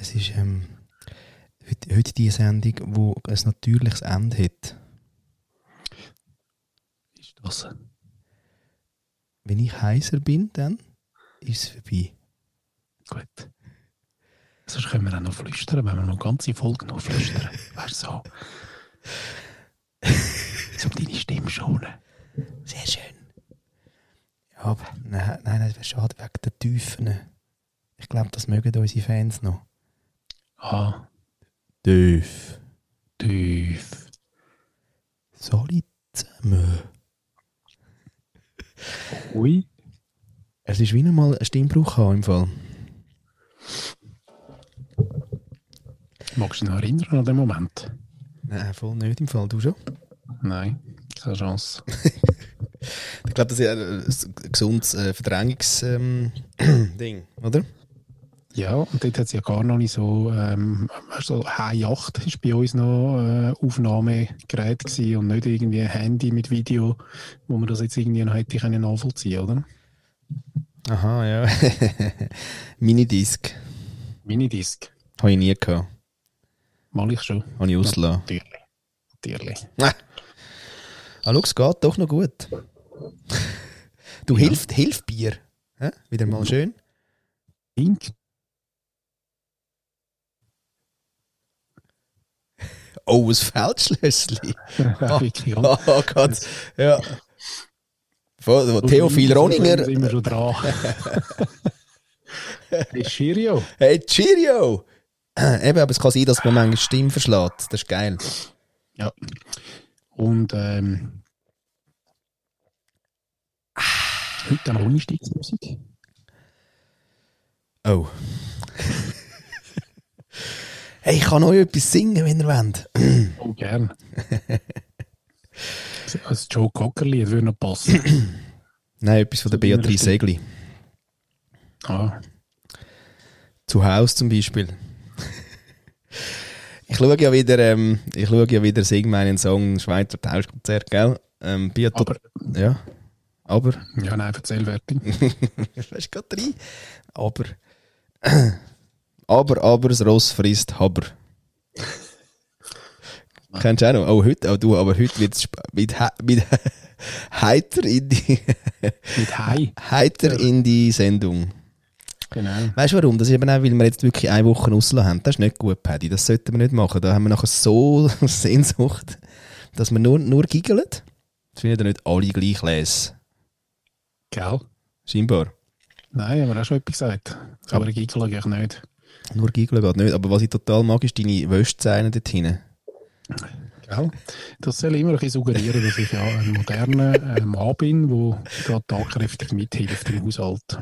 Es ist ähm, heute, heute die Sendung, wo ein natürliches Ende hat. Ist das? Wenn ich heiser bin, dann ist es vorbei. Gut. Sonst können wir auch noch flüstern, wenn wir noch ganze Folgen noch flüstern. Weißt du, so. so deine Stimme schonen. Sehr schön. Ja, aber nein, nein, das wäre schade wegen der Tiefen. Ich glaube, das mögen unsere Fans noch. Ah, Tief. tief. Solid zusammen. Ui. Es ist wie mal ein Stimmbruch im Fall. Magst du dich noch erinnern an den Moment? Nein, voll nicht im Fall. Du schon? Nein, keine Chance. Ich glaube, das ist ein gesundes Verdrängungs-Ding, Ding, oder? Ja, und dort hat es ja gar noch nicht so, ähm, so High 8 ist bei uns noch äh, Aufnahmegerät gewesen und nicht irgendwie ein Handy mit Video, wo man das jetzt irgendwie noch hätte können nachvollziehen, oder? Aha, ja. Minidisc. Minidisc. Habe ich nie gehabt. Mal ich schon. Habe ich ausgelassen. Natürlich. Natürlich. Ah, schau, es geht doch noch gut. Du, Ja. hilft, hilft Bier. Hä? Wieder mal schön. Pink. Oh, ein Feldschlössli. Ja, wirklich. Oh, oh Gott. Ja. Von, Theophil Roninger. sind wir schon dran. hey, Schirio. Hey, Cheerio! Eben, aber es kann sein, dass man manchmal Stimme verschlägt. Das ist geil. Ja. Und ähm, heute haben wir Einstiegsmusik. Oh. Hey, ich kann euch etwas singen, wenn ihr wollt. Oh, gern. Als Joe Cocker-Lied würde noch passen. Nein, etwas von der Beatrice. Segli. Ah, Zu Hause zum Beispiel. ich schaue ja wieder, ähm, ich schaue ja wieder Sing meinen Song Schweizer Tauschkonzert, gell? Ähm, Beato- aber, ja. Aber. ja, nein, erzähl fertig. Du, gerade rein. Aber. aber, aber, das Ross frisst Haber. Kennst du auch noch? Oh, heute, oh, du, aber heute wird es mit, mit heiter in die, Mit Hai. heiter in die Sendung. Genau. Weißt du warum? Das ist eben auch, weil wir jetzt wirklich eine Woche rausgelassen haben. Das ist nicht gut, Paddy. Das sollten wir nicht machen. Da haben wir nachher so Sehnsucht, dass wir nur, nur giggeln. Das finden ja nicht alle gleich lesen. Gell? Scheinbar. Nein, haben wir auch schon etwas gesagt. Aber ich giggle eigentlich nicht. Nur giggeln geht nicht. Aber was ich total mag, ist deine Wäschzeilen dort hinten. Gell? Das soll immer ein bisschen suggerieren, dass ich ja ein moderner äh, Mann bin, der gerade tatkräftig mithilft im Haushalt.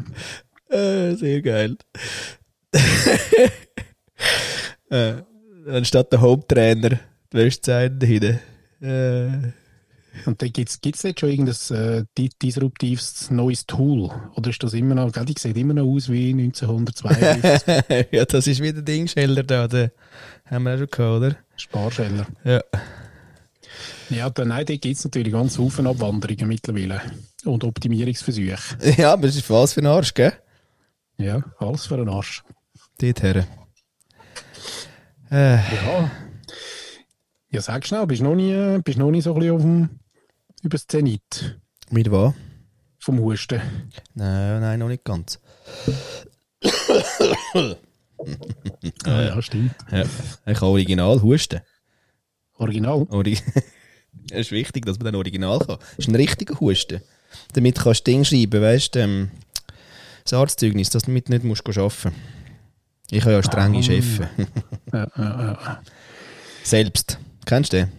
Äh, sehr geil. äh, anstatt der Haupttrainer, die Wäschzeilen da hinten. Äh, Und dann gibt es jetzt schon irgendein äh, di- disruptives neues Tool? Oder ist das immer noch, gell, die sieht immer noch aus wie 1952 ja, das ist wieder Dingscheller da. Den haben wir auch schon gehabt, oder? Sparscheller? Ja. Ja, dann, nein, da gibt es natürlich ganz Haufen Abwanderungen mittlerweile. Und Optimierungsversuche. Ja, aber es ist was für ein Arsch, gell? Ja, alles für einen Arsch. Dort her. Äh, Ja. Ja, sag schnell, bist du noch nie, bist noch nie so ein bisschen auf dem, über das Zenit mit was? vom Husten? Nein, nein, noch nicht ganz. Ah, ja, stimmt. Ja. Ich kann original husten. Original. Ori es ist wichtig, dass man dann original kann. Das ist ein richtiger Husten. Damit kannst du Ding schreiben, weißt du, ähm, das Arztzeugnis, dass du damit nicht musst arbeiten Ich habe ja strenge Ah. Chefs. Ja, ja, ja. Selbst. Kennst du den?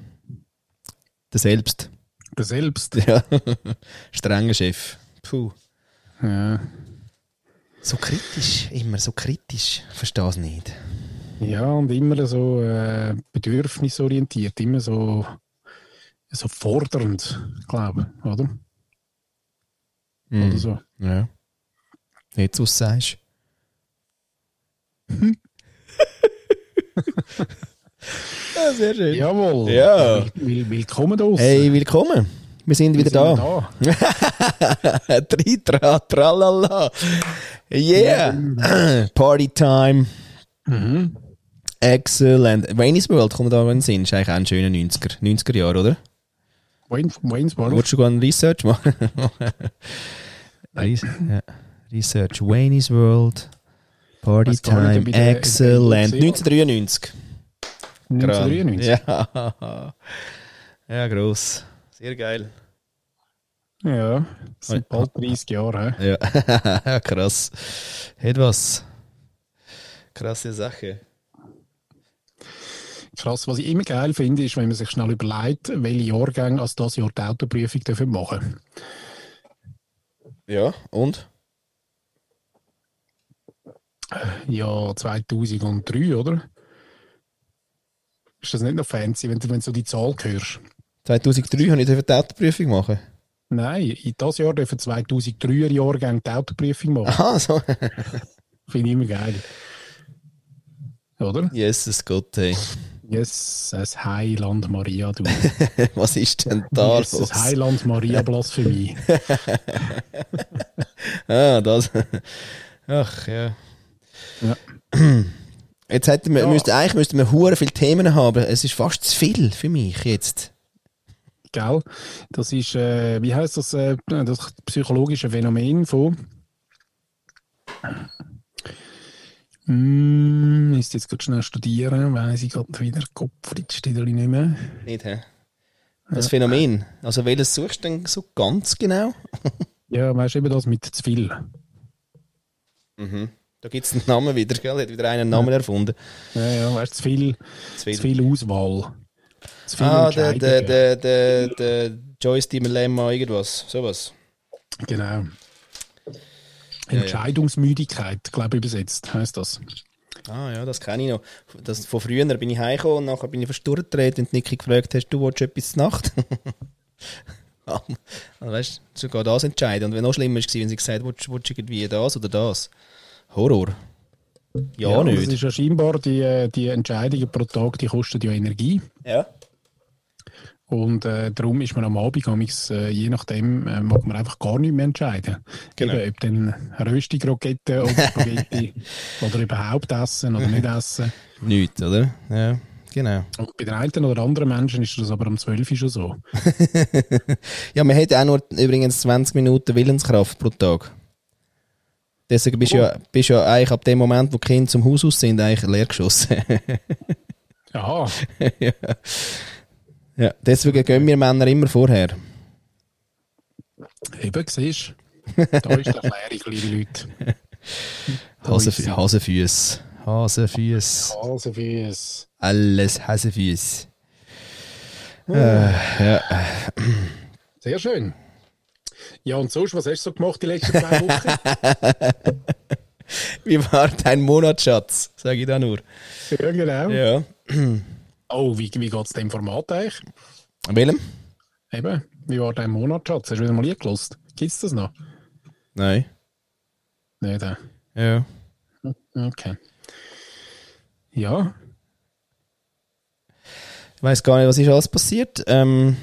Der Selbst. Der selbst. Ja. Strenger Chef. Puh. Ja. So kritisch, immer so kritisch. Verstehe es nicht. ja, und immer so äh, bedürfnisorientiert, immer so, so fordernd, glaube ich, oder? Mhm. Oder so. Ja. Jetzt, was du sagst. ja, sehr schön. Jawohl. Ja. Will, will, willkommen da draussen. Hey, willkommen. Wir sind Wir wieder sind da. Tri, tra, tralala. Yeah. Party time. Mhm. Excellent. Wayne's World kommt da in den Sinn. Ist eigentlich auch ein schöner 90er, 90er Jahre, oder? Wayne, Wayne's World. Wolltest du gerne einen Research machen? Ja. Research. Wayne's World. Party Time. Excellent. den gesehen 1993. 1993. Ja. Ja, gross. Sehr geil. Ja, das sind bald 30 Jahre. Ja, krass. Hat was. Krasse Sache. Krass, was ich immer geil finde, ist, wenn man sich schnell überlegt, welche Jahrgänge als das Jahr die Autoprüfung dürfen machen Ja, und? Ja, 2003, oder? Ist das nicht noch fancy, wenn du, wenn du so die Zahl hörst? 2003 habe ich die Autoprüfung machen. Nein, in das Jahr dürfen 2003er Jahrgänge die Autoprüfung machen. Aha, so. Finde ich immer geil. Oder? Jesus Gott, hey. Yes, das Heiland Maria, du. Was ist denn da yes, los? das Heiland Maria Blasphemie. Ah, das. Ach, ja. Ja. Jetzt hätten wir, Ja. müsste, eigentlich müssten wir hure viele Themen haben. Es ist fast zu viel für mich jetzt. Gell? Das ist, äh, wie heißt das, äh, das psychologische Phänomen von. Hm, ist jetzt gerade schnell studieren, weiß ich gerade wieder, Kopf steht nicht mehr. Nicht, hä? Das Phänomen. Also, welches suchst du denn so ganz genau? Ja, weißt du, eben das mit zu viel. Mhm. Da gibt es einen Namen wieder, gell? Hat wieder einen Namen erfunden. Ja, ja, weißt zu viel, Zu viel. zu viel Auswahl. Zu viel Ah, der, der, der, der, der Joyce Dilemma, irgendwas. Sowas. Genau. Ja, ja. Entscheidungsmüdigkeit, glaube ich, übersetzt, heißt das. Ah ja, das kenne ich noch. Das, von früher bin ich heimgekommen und nachher bin ich fast durchgedreht und Niki gefragt, hast du willst etwas zur Nacht? also, weißt du, sogar das entscheiden. Und wenn noch schlimmer war, wenn sie gesagt hat, willst, willst du irgendwie das oder das? Horror. Ja, Das nicht. ist ja scheinbar, die, äh, die Entscheidungen pro Tag, die kosten ja Energie. Ja. Und äh, darum ist man am Abend, äh, je nachdem, äh, mag man einfach gar nicht mehr entscheiden. Genau. Eben, ob dann Röstigrokette oder Spaghetti oder überhaupt essen oder nicht essen. Nichts, oder? Ja, genau. Und bei den einen oder anderen Menschen ist das aber um 12 Uhr schon so. Ja, man hat auch nur übrigens 20 Minuten Willenskraft pro Tag. Deswegen bist du ja, bist ja eigentlich ab dem Moment, wo die Kinder zum Haus aus sind, eigentlich leer geschossen. Aha, ja. ja, deswegen gehen wir Männer immer vorher. eben, siehst du. Da ist die Erklärung, liebe Leute. Hasenfüß. Hasenfüß. Hasenfüß. Alles Hasenfüß. Äh, ja. Sehr schön. Ja, und sonst, was hast du so gemacht die letzten zwei Wochen? Wie war dein Monatsschatz? Sag ich da nur. ja, genau. Ja. Oh, wie, wie geht es dem Format eigentlich? Willem? Eben, wie war dein Monatschatz? Hast du wieder mal eingelost? Gibt es das noch? Nein. Nicht, äh. Ja. Okay. Ja, Ich weiß gar nicht, was ist alles passiert. Ähm,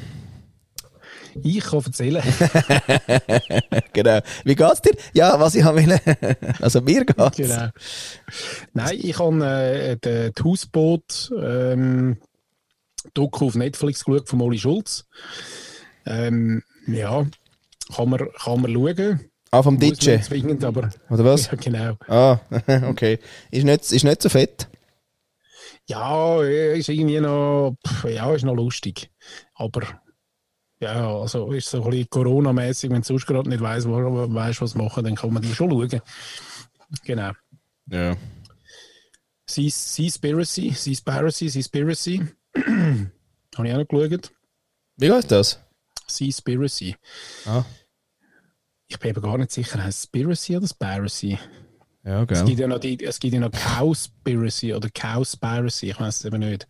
ich kann erzählen. genau. Wie geht's dir? Ja, was ich will. Also mir geht's. genau. Nein, ich habe äh, die Hausboot ähm, Doku auf Netflix geschaut von Molly Schulz. Ähm, ja, kann man, kann man schauen. Ah, vom DJ. zwingend, aber Oder was? ja, genau. Ah, okay. Ist nicht, ist nicht so fett. Ja, ist irgendwie noch, ja, ist noch lustig. Aber ja, also ist so ein bisschen Corona-mäßig, wenn du sonst gerade nicht weißt, weißt, was machen, dann kann man die schon schauen. Genau. Ja. Seas- Seaspiracy, Seaspiracy, Seaspiracy. Habe ich auch noch geschaut. Wie geht das? Seaspiracy. Ah. Ich bin eben gar nicht sicher, heißt es Spiracy oder Spiracy? Ja, Es gell. gibt ja noch, die, es gibt ja noch Cowspiracy oder Cowspiracy, ich weiß es eben nicht.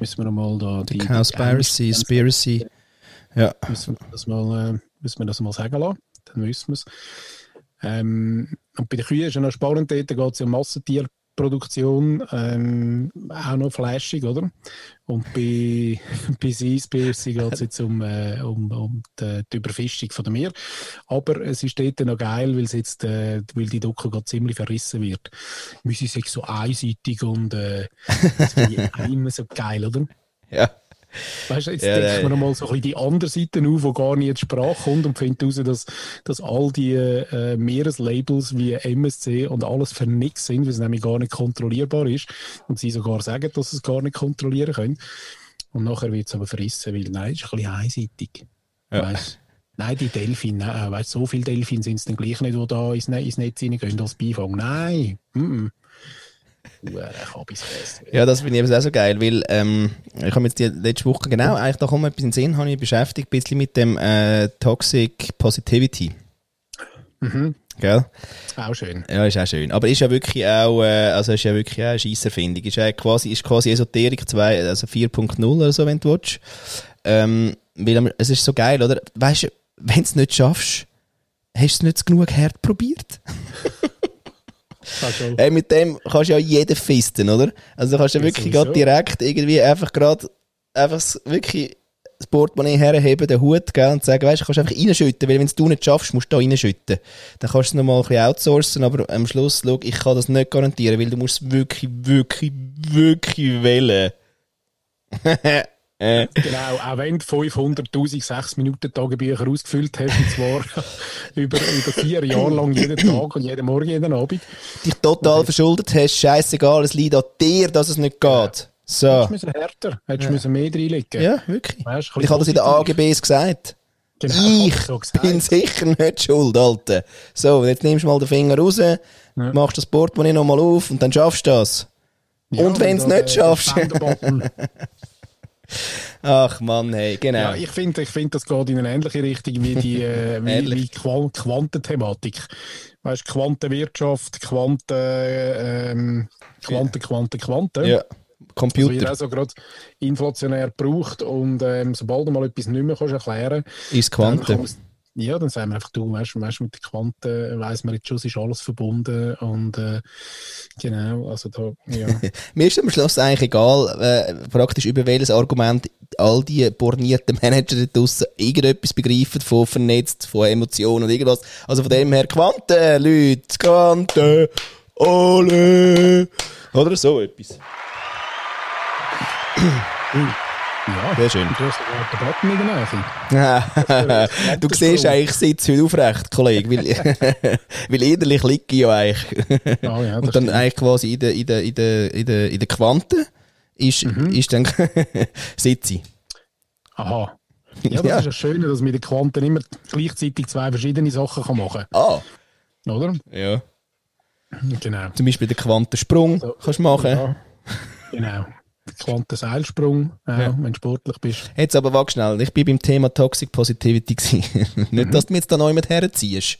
Müssen wir noch mal da die, die Cowspiracy, Spiracy. Ja. müssen wir das mal, äh, müssen wir das mal sagen lassen, dann wissen wir es. Ähm, und bei den Kühen ist ja noch spannend, dort geht es ja um Produktion ähm, auch noch flashig, oder? Und bei, bei geht es jetzt um, äh, um, um die, die, Überfischung von dem Meer. Aber es ist dort noch geil, weil, jetzt, äh, weil die Doku gerade ziemlich verrissen wird. Müssen sie so einseitig und äh, das finde ich immer so geil, oder? Ja. Weißt du, jetzt ja, denkt man nochmal so ein bisschen die andere Seite auf, wo gar nicht die Sprache kommt und findet heraus, dass, dass all die äh, Meereslabels wie MSC und alles für nichts sind, weil es nämlich gar nicht kontrollierbar ist und sie sogar sagen, dass sie es gar nicht kontrollieren können. Und nachher wird es aber verrissen, weil nein, es ist ein bisschen einseitig. Ja. Weißt, nein, die Delfine, nein, weißt, so viele Delfine sind es dann gleich nicht, die da ins, ins Netz reingehen als Beifang. Nein, mm -mm. Ja, das finde ich eben auch so geil, weil ähm, ich habe jetzt die letzte Woche genau, eigentlich da kommt etwas in den Sinn, habe ich beschäftigt, ein bisschen mit dem äh, Toxic Positivity. Mhm. Gell? Auch schön. Ja, ist auch schön. Aber ist ja wirklich auch, äh, also ist ja wirklich auch eine Scheisserfindung. Ist ja quasi, ist quasi Esoterik 2, also 4.0 oder so, wenn du willst. Ähm, weil es ist so geil, oder? Weißt du, wenn du es nicht schaffst, hast du es nicht genug hart probiert. Hey, mit dem kannst du ja jeden fisten, oder? Also kannst du ja wirklich gerade direkt irgendwie einfach gerade einfach wirklich das Portemonnaie herheben, den Hut, gell, und sagen, weißt du, kannst einfach reinschütten, weil wenn du nicht schaffst, musst du da reinschütten. Dann kannst du es nochmal ein bisschen outsourcen, aber am Schluss, schau, ich kann das nicht garantieren, weil du musst es wirklich, wirklich, wirklich wählen. Äh. Genau, auch wenn du 500.000 6 Minuten Tagebücher ausgefüllt hast, und zwar über, über vier Jahre lang jeden Tag und jeden Morgen, jeden Abend. Dich total und verschuldet hast, scheißegal, es liegt an dir, dass es nicht geht. So. Hättest du härter, hättest du ja. mehr reinlegen Ja, wirklich. Weißt, ich habe das in den AGBs gesagt. Genau, ich so gesagt. bin sicher nicht schuld, Alter. So, jetzt nimmst du mal den Finger raus, ja. machst das Portemonnaie nochmal auf und dann schaffst du das. Ja, und wenn du es nicht schaffst... Ach Mann, hey, genau. Ja, ich finde, ich find, das geht in eine ähnliche Richtung wie die äh, wie, wie Quantenthematik. Weißt Quantenwirtschaft, Quanten, ähm, Quanten, Quanten, Quanten. Ja. Computer. Also, auch so gerade inflationär braucht und ähm, sobald du mal etwas nicht mehr kannst erklären kannst, ist Quanten. Ja, dann sagen wir einfach, du, weißt, weißt mit den Quanten weiss man jetzt schon, es ist alles verbunden und äh, genau, also da, ja. Mir ist am Schluss eigentlich egal, äh, praktisch über welches Argument all die bornierten Manager da draussen irgendetwas begreifen von vernetzt, von Emotionen und irgendwas. Also von dem her, Quanten, Leute, Quanten, alle, oder so etwas. Ja, sehr schön. Du hast den Button in der Nähe. du siehst eigentlich, ich sitze heute aufrecht, Kollege, weil, weil innerlich liege ich ja eigentlich. Oh, ja, Und dann stimmt. eigentlich quasi in der, in der, in der, in der, in der Quante ist, mhm. ist dann sitze ich. Aha. Ja, das ja. ist das Schöne, dass man mit den Quanten immer gleichzeitig zwei verschiedene Sachen kann machen kann. Ah. Oder? Ja. Genau. Zum Beispiel den Quantensprung also, kannst du machen. Ja. Genau. Quantenseilsprung, ja, ja. wenn du sportlich bist. Jetzt aber wag schnell, ich bin beim Thema Toxic Positivity Nicht, mhm. dass du mir jetzt da neu mit herziehst.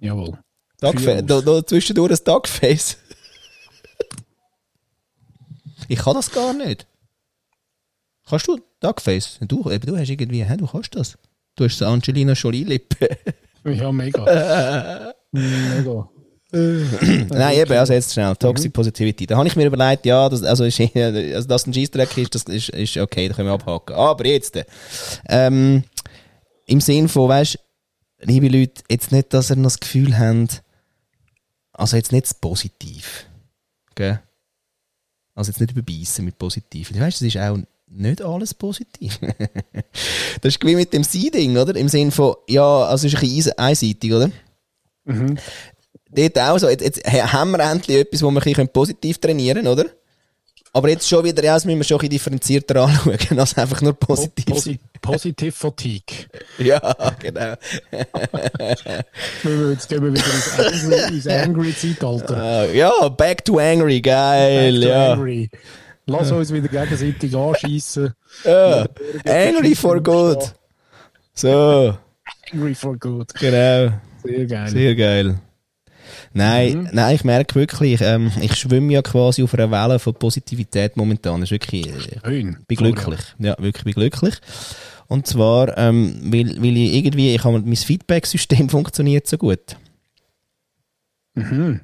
Jawohl. Da, da zwischendurch ein Dugface. ich kann das gar nicht. Kannst du Dugface? Du, eben, du hast irgendwie, hä, du kannst das. Du hast Angelina Jolie-Lippe. ja, mega. mega. Nein, eben, also jetzt schnell, Toxic mhm. Positivity. Da habe ich mir überlegt, ja, das, also, ist, also dass ein Scheissdreck ist, das ist, ist okay, da können wir abhaken. Aber jetzt, ähm, im Sinn von, weißt liebe Leute, jetzt nicht, dass ihr noch das Gefühl habt, also jetzt nicht positiv. Gell? Also jetzt nicht überbeissen mit positiv. Du weißt, das ist auch nicht alles positiv. das ist wie mit dem Seeding, oder? Im Sinn von, ja, also es ist ein bisschen einseitig, oder? Mhm dort auch so, jetzt, jetzt haben wir endlich etwas, wo wir ein bisschen positiv trainieren oder? Aber jetzt schon wieder, ja, das müssen wir schon ein bisschen differenzierter anschauen, als einfach nur positiv. Posi positive Fatigue. ja, genau. jetzt gehen wir wieder ins Angry, ins angry Zeitalter. Uh, ja, back to angry, geil, back ja. Angry. Lass uns wieder gegenseitig anschießen. Ja, angry for good. So. Angry for good. Genau. Sehr geil. Sehr geil. Nein, mhm. nein, ich merke wirklich, ähm, ich schwimme ja quasi auf einer Welle von Positivität momentan. Das ist wirklich, ich Schön. bin glücklich. Ja, wirklich bin glücklich. Und zwar, ähm, weil, weil ich irgendwie, ich habe, mein Feedback-System funktioniert so gut. Mhm.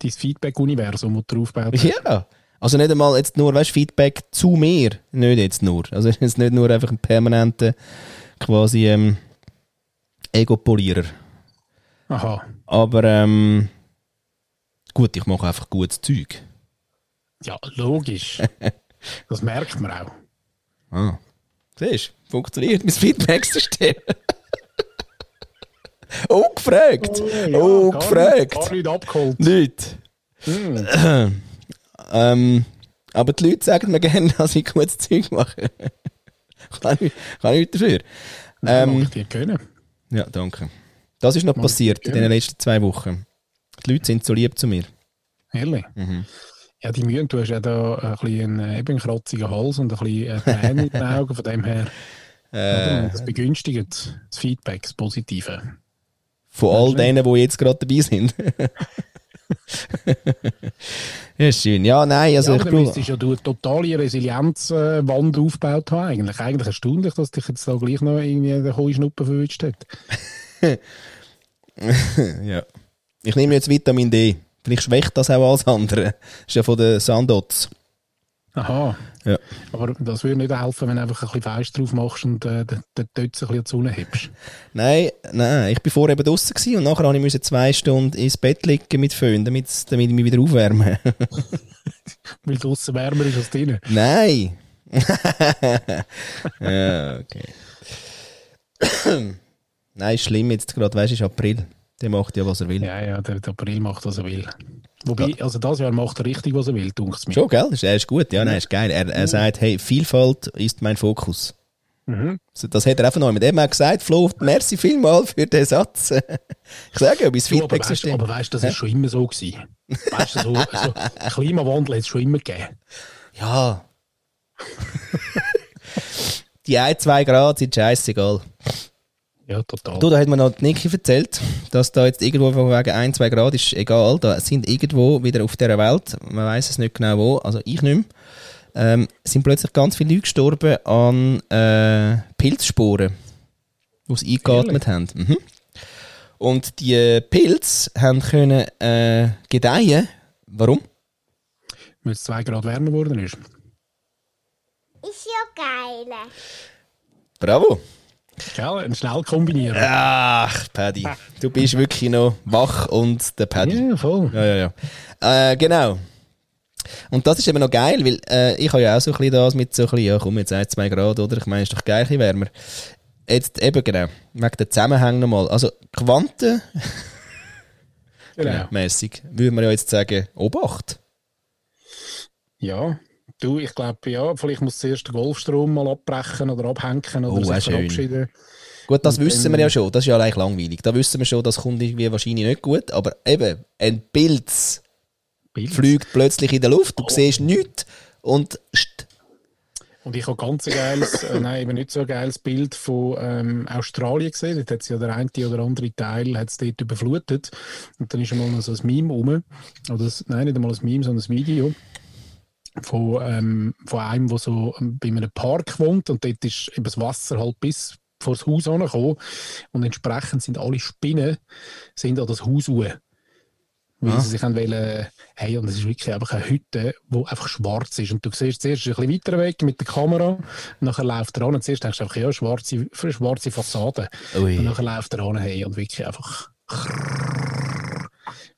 dein Feedback-Universum, das du aufgebaut hast. Ja. Also nicht einmal jetzt nur, weißt, Feedback zu mir. Nicht jetzt nur. Also es ist nicht nur einfach ein permanenter quasi ähm, Ego-Polierer. Aha. Aber ähm, gut, ich mache einfach gutes Zeug. Ja, logisch. das merkt man auch. Ah. Siehst du, funktioniert mein Feedback-System. oh, gefragt. ja, oh, gar gefragt. Nicht, gar nicht abgeholt. Nicht. Hm. Ähm, aber die Leute sagen mir gerne, dass ich gutes Zeug mache. kann, ich, kann ich dafür. Ähm, Ähm, ich dir können. ja, danke. Das ist noch passiert in den letzten zwei Wochen. Die Leute sind so lieb zu mir. Ehrlich? Mhm. Ja, die Mühen, du hast ja da ein bisschen einen, eben einen kratzigen Hals und ein bisschen äh, Tränen in den Augen, von dem her, Äh, das begünstigt das Feedback, das Positive. von all denen, die jetzt gerade dabei sind. ja, schön. Ja, nein, also ja, ich müsstest ja du eine totale Resilienzwand aufgebaut haben eigentlich. Eigentlich erstaunlich, dass dich jetzt da gleich noch irgendwie der Heuschnuppen verwünscht hat. Ja. Ich nehme jetzt Vitamin D. Vielleicht schwächt das auch alles andere. Das ist ja von den Sandots. Aha. Ja. Aber das würde nicht helfen, wenn du einfach ein bisschen Fleisch drauf machst und äh, den Tötz ein bisschen die Sonne hebst. Nein, nein, ich bin vorher eben draußen und nachher musste ich zwei Stunden ins Bett liegen mit Föhn, damit, damit ich mich wieder aufwärme. Weil draußen wärmer ist als drinnen. nein! ja, okay. Nein, ist schlimm jetzt gerade, weißt du, ist April. Der macht ja, was er will. Ja, ja, der, der April macht, was er will. Wobei, also das Jahr macht er richtig, was er will, dunkel mir. Schon, gell? Er ist gut, ja, nein, ist geil. Er, er sagt, hey, Vielfalt ist mein Fokus. Mhm. Das hat er einfach noch mit dem gesagt. Flo, merci vielmal für den Satz. ich sage ja, mein Du, aber weißt, Feedback-System. aber weißt, das ist schon immer so gewesen. Weißt du, so, so Klimawandel hat es schon immer gegeben. Ja. Die ein, zwei Grad sind scheißegal. Ja, total. Du, da hat mir noch die Niki erzählt, dass da jetzt irgendwo von wegen ein, zwei Grad ist egal. Da sind irgendwo wieder auf dieser Welt, man weiß es nicht genau wo, also ich nicht mehr, ähm, sind plötzlich ganz viele Leute gestorben an äh, Pilzsporen, die sie eingeatmet haben. Mhm. Und die Pilze haben können äh, gedeihen. Warum? Weil es zwei Grad wärmer geworden ist. Ist ja geil. Bravo! Gell? Ein schnell kombinieren. Ach, Paddy, du bist wirklich noch wach und der Paddy. Ja, voll. Ja, ja, ja. Äh, genau. Und das ist eben noch geil, weil äh, ich habe ja auch so ein bisschen das mit so ein bisschen, ja komm, jetzt 1, 2 Grad, oder? Ich meine, ist doch geil, ein bisschen wärmer. Jetzt eben genau, wegen der Zusammenhänge nochmal. Also Quanten, Genau. mäßig, würde man ja jetzt sagen, Obacht. Ja. Du, ich glaube, ja, vielleicht muss zuerst der Golfstrom mal abbrechen oder abhängen oder Oh, sich schön. verabschieden. Gut, das Und wissen wir ja schon, das ist ja eigentlich langweilig. Da wissen wir schon, das kommt irgendwie wahrscheinlich nicht gut, aber eben, ein Pilz Bild. fliegt plötzlich in der Luft, du Oh. siehst nichts und st Und ich habe ganz ein geiles, äh, nein, eben nicht so ein geiles Bild von ähm, Australien gesehen. Dort hat es ja der eine oder andere Teil hat's dort überflutet. Und dann ist einmal noch so ein Meme rum. Oder das, nein, nicht einmal ein Meme, sondern ein Video von, ähm, von einem, der so ähm, bei einem Park wohnt. Und dort ist eben das Wasser halt bis vor das Haus angekommen. Und entsprechend sind alle Spinnen sind an das Haus hoch. Weil Ah. sie sich haben wollen, hey, und es ist wirklich einfach eine Hütte, die einfach schwarz ist. Und du siehst zuerst ein bisschen weiter weg mit der Kamera, nachher läuft er an und zuerst denkst du einfach, ja, schwarze, schwarze Fassade. Ui. Und nachher läuft er an, hey, und wirklich einfach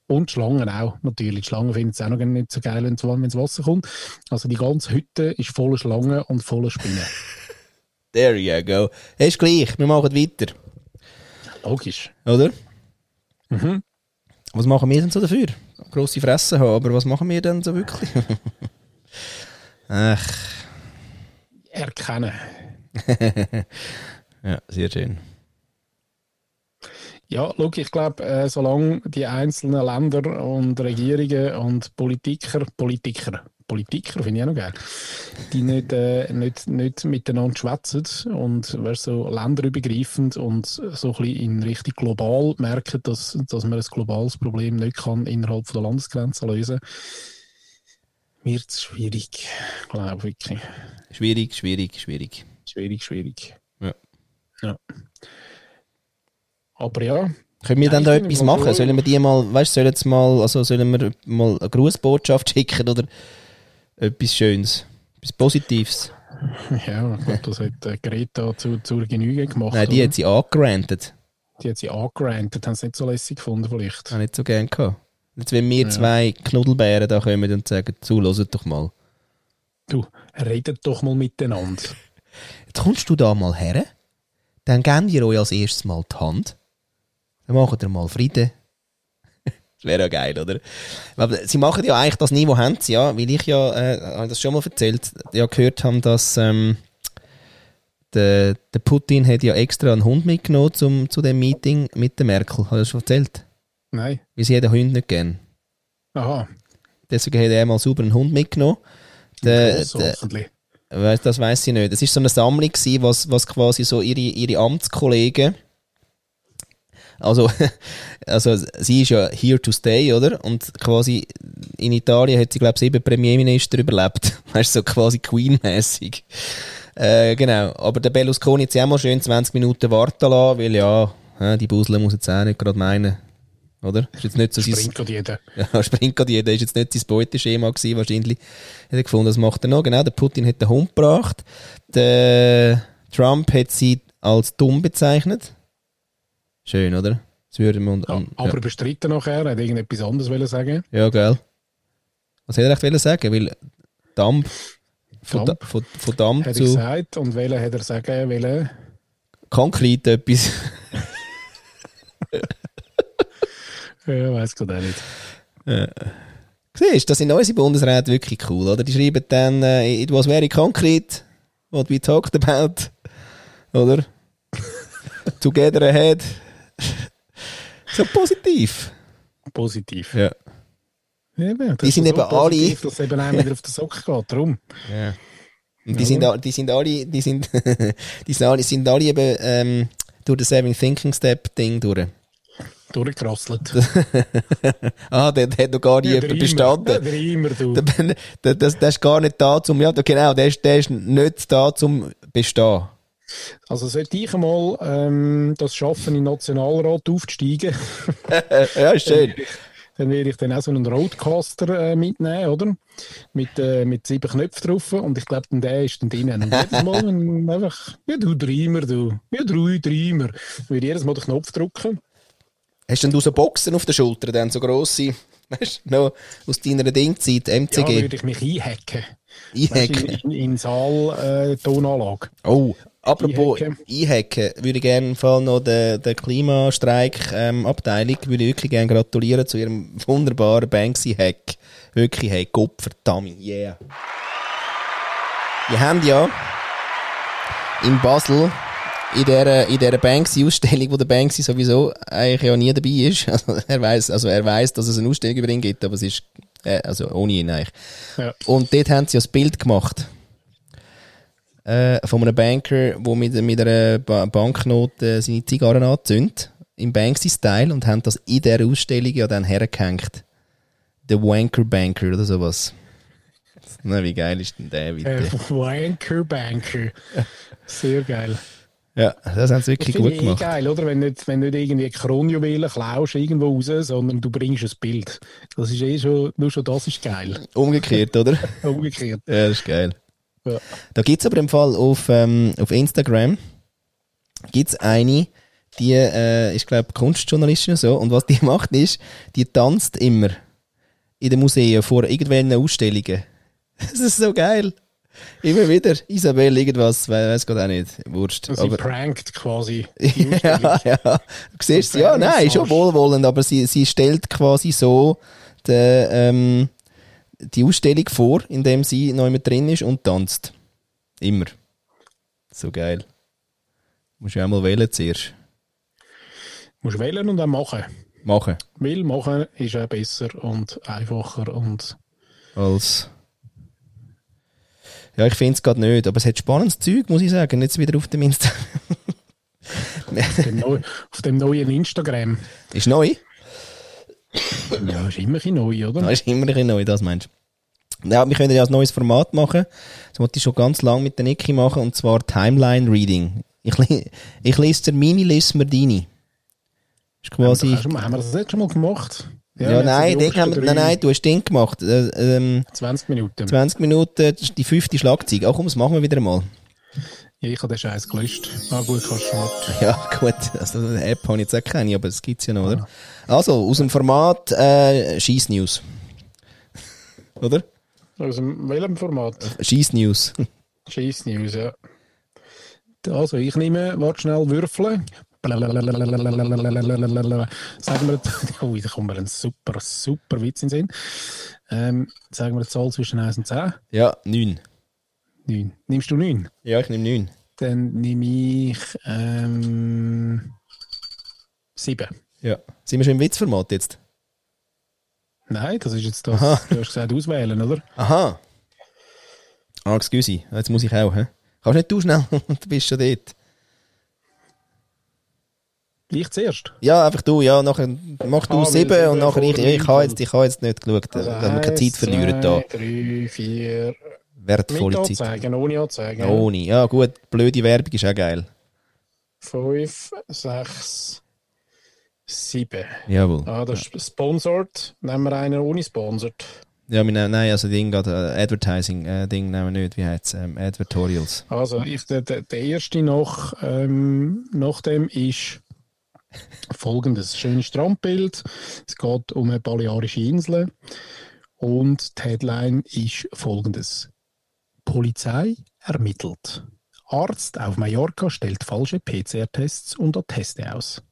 und Schlangen auch, natürlich. Die Schlangen finden es auch noch nicht so geil, wenn das Wasser kommt. Also die ganze Hütte ist voller Schlangen und voller Spinnen. There you go. Ist gleich, wir machen weiter. Logisch. Oder? Mhm. Was machen wir denn so dafür? Grosse Fresse haben, aber was machen wir denn so wirklich? Ach, Erkennen. ja, sehr schön. Ja, schau, ich glaube, äh, solange die einzelnen Länder und Regierungen und Politiker, Politiker, Politiker finde ich auch noch geil, die nicht, äh, nicht, nicht miteinander schwätzen und weißt, so länderübergreifend und so ein bisschen in Richtung global merken, dass, dass man ein globales Problem nicht kann innerhalb von der Landesgrenze lösen wird es schwierig, glaube ich. Schwierig, schwierig, schwierig. Schwierig, schwierig. Ja. ja. Aber ja, Können wir dann da etwas machen? Sollen wir die mal, weißt du, sollen, mal, also sollen wir mal eine Grußbotschaft schicken oder etwas Schönes? Etwas Positives? Ja, glaube, das hat äh, Greta zu, zur Genüge gemacht. Nein, die oder? hat sie angerantet. die hat sie angerantet, haben sie nicht so lässig gefunden vielleicht. Ich nicht so gern gehabt. Jetzt, wenn wir Ja. zwei Knuddelbären da kommen und sagen, zu, hört doch mal. Du, redet doch mal miteinander. Jetzt kommst du da mal her, dann geben wir euch als erstes mal die Hand. Dann machen wir mal Frieden. das wäre ja geil, oder? Aber sie machen ja eigentlich das nie, wo haben sie ja, weil ich ja, äh, habe das schon mal erzählt, ja gehört haben, dass ähm, der, der Putin hat ja extra einen Hund mitgenommen zum, zu dem Meeting mit der Merkel. Hat er das schon erzählt? Nein. Weil sie hat den Hund nicht gern. Aha. Deswegen hat er mal sauber einen Hund mitgenommen. Der, der, Das weiß ich nicht. Es ist so eine Sammlung gewesen, was, was quasi so ihre, ihre Amtskollegen, also, also sie ist ja here to stay, oder? Und quasi in Italien hat sie, glaube ich, sieben Premierminister überlebt. Weißt du, so quasi Queen-mäßig. Äh, genau. Aber der Berlusconi hat sie auch mal schön 20 Minuten warten lassen, weil ja, die Busle muss jetzt auch nicht gerade meinen. Oder? Ist jetzt nicht so sein, Springt gerade jeder. ja, springt gerade jeder. Ist jetzt nicht sein Beuteschema gewesen, wahrscheinlich. Hat er gefunden, das macht er noch. Genau, der Putin hat den Hund gebracht. Der Trump hat sie als dumm bezeichnet. Schön, oder? Das würde man... Ja, aber bestritten nachher, er hat irgendetwas anderes wollen sagen. ja, ja, gell. Was hätte er echt wollen sagen? Weil Dampf... Von, Dampf. Da- von, von Dampf Hat er zu gesagt. Und welchen hat er sagen wollen? Konkret etwas. Ja, weiß gerade auch nicht. Siehst du, das sind unsere Bundesräte wirklich cool, oder? Die schreiben dann, äh, it was very concrete, what we talked about, oder? Together ahead. so positiv. Positiv. Ja. Eben, Die sind so eben positiv, alle- dass eben auch wieder auf den Sock geht. Darum. ja. Und die Ja. sind, die sind alle, die sind, die sind alle, sind alle eben, ähm, durch das Seven Thinking Step Ding durch. Durchgerasselt. ah, der, der hat noch gar nie Ja, der jemand bestanden. Immer, der immer, du. Der, der, das, der ist gar nicht da zum, ja, genau, der ist, der ist nicht da zum bestehen. Also sollte ich einmal ähm, das schaffen, in den Nationalrat aufzusteigen, ja, schön. dann werde ich dann auch so einen Roadcaster äh, mitnehmen, oder? Mit, äh, mit sieben Knöpfen drauf und ich glaube, dann der ist dann drinnen. Und jedes Mal, wenn einfach, ja du Dreimer, du, ja drei Dreimer, würde jedes Mal den Knopf drücken. Hast denn du so Boxen auf der Schulter, dann so grosse, weißt du, noch aus deiner Dingzeit, Ja, MCG, würde ich mich einhacken. Weißt, einhacken? in, in, in Saal äh. Oh, apropos Einhacken. würde ich gerne im Fall noch der, der Klimastreik-Abteilung, würde ich wirklich gerne gratulieren zu ihrem wunderbaren Banksy-Hack. Wirklich, hey, Gott verdammt, yeah. Die haben ja in Basel in dieser, in dieser Banksy-Ausstellung, wo der Banksy sowieso eigentlich ja nie dabei ist. Also er weiß, also er weiß, dass es eine Ausstellung über ihn gibt, aber es ist, äh, also ohne ihn eigentlich. Ja. Und dort haben sie ja das Bild gemacht. Äh, von einem Banker, der mit, mit einer ba Banknote seine Zigarren anzündet. Im Banksy-Style und haben das in dieser Ausstellung ja dann hergehängt. Der Wanker Banker oder sowas. Na, wie geil ist denn der bitte? Äh, Wanker Banker. Sehr geil. Ja, das haben sie wirklich Finde gut ich eh gemacht. geil, oder? Wenn nicht, wenn nicht irgendwie Kronjuwelen klaust irgendwo raus, sondern du bringst ein Bild. Das ist eh schon, nur schon das ist geil. Umgekehrt, oder? Umgekehrt. Ja, das ist geil. Ja. Da gibt es aber im Fall auf, ähm, auf Instagram gibt's eine, die äh, ist, glaube Kunstjournalistin und so. Und was die macht ist, die tanzt immer in den Museen vor irgendwelchen Ausstellungen. Das ist so geil. Immer wieder. Isabel, irgendwas, we- weiß gerade auch nicht. Wurscht. Sie Aber, prankt quasi. ja, ja. Du siehst sie, ja, nein, ist schon wohlwollend, aber sie, sie stellt quasi so den, ähm, die Ausstellung vor, indem sie noch immer drin ist und tanzt. Immer. So geil. Musst du auch mal wählen zuerst. Musst wählen und dann machen. Machen. Weil machen ist auch besser und einfacher und Als. Ja, ich finde es gerade nicht, aber es hat spannendes Zeug, muss ich sagen. Jetzt wieder auf dem Insta. auf dem, neu, auf dem neuen Instagram. ist neu. Ja, ist immer ein bisschen neu, oder? Das ist immer ein bisschen neu, das meinst du. Ja, wir können ja ein neues Format machen. Das wollte ich schon ganz lange mit der Niki machen, und zwar Timeline Reading. Ich, ich lese dir meine, lese mir deine. Ist quasi. Haben wir, haben wir das nicht schon mal gemacht? Ja, nein, den haben nein, nein, du hast den gemacht. Äh, ähm, 20 Minuten. 20 Minuten, ist die fünfte Schlagzeug. Ach komm, das machen wir wieder mal. Ja, ich habe den Scheiß gelöscht. Ah, gut, kannst du schon. Ja, gut. Also, eine App habe ich jetzt auch keine, aber es gibt's ja noch, oder? Also, aus dem Format, äh, Scheiss News. oder? Aus dem, welchem Format? Scheiss News. Scheiß News, ja. Also, ich nehme, warte schnell, Würfeln. Sagen wir, oh, da kommt mir ein super, super Witz in den Sinn. Ähm, sagen wir eine Zahl zwischen 1 und 10. ja, 9. 9. Nimmst du 9? Ja, ich nehme 9. Dann nehme ich ähm, 7. Ja. Sind wir schon im Witzformat jetzt? Nein, das ist jetzt das. Aha. Du hast gesagt, auswählen, oder? Aha. Ah, excuse. Jetzt muss ich auch, hä? Kannst nicht du schnell? du bist schon dort. Ich zuerst. Ja, einfach du, ja, nachher mach du Ah, sieben sieben und nachher ich, ich neun habe jetzt, ich habe jetzt nicht geschaut, Also dass wir keine Zeit verlieren da. zwei, Drei, vier. Wertvolle Mit Zeit. anzeigen, ohne anzeigen. Ohne. Ja, gut, blöde Werbung ist auch geil. Fünf, sechs, sieben. Jawohl. Ah, das ist sponsored. Nehmen wir einen ohne sponsored. Ja, wir nehmen, nein, also Ding gerade, äh, Advertising, äh, Ding nehmen wir nicht, wie heißt es, ähm, Advertorials. Also, ich, der, der, erste nach, ähm, nach dem ist folgendes. Schönes Strandbild. Es geht um eine balearische Insel. Und die Headline ist folgendes. Polizei ermittelt. Arzt auf Mallorca stellt falsche PCR-Tests und Atteste aus.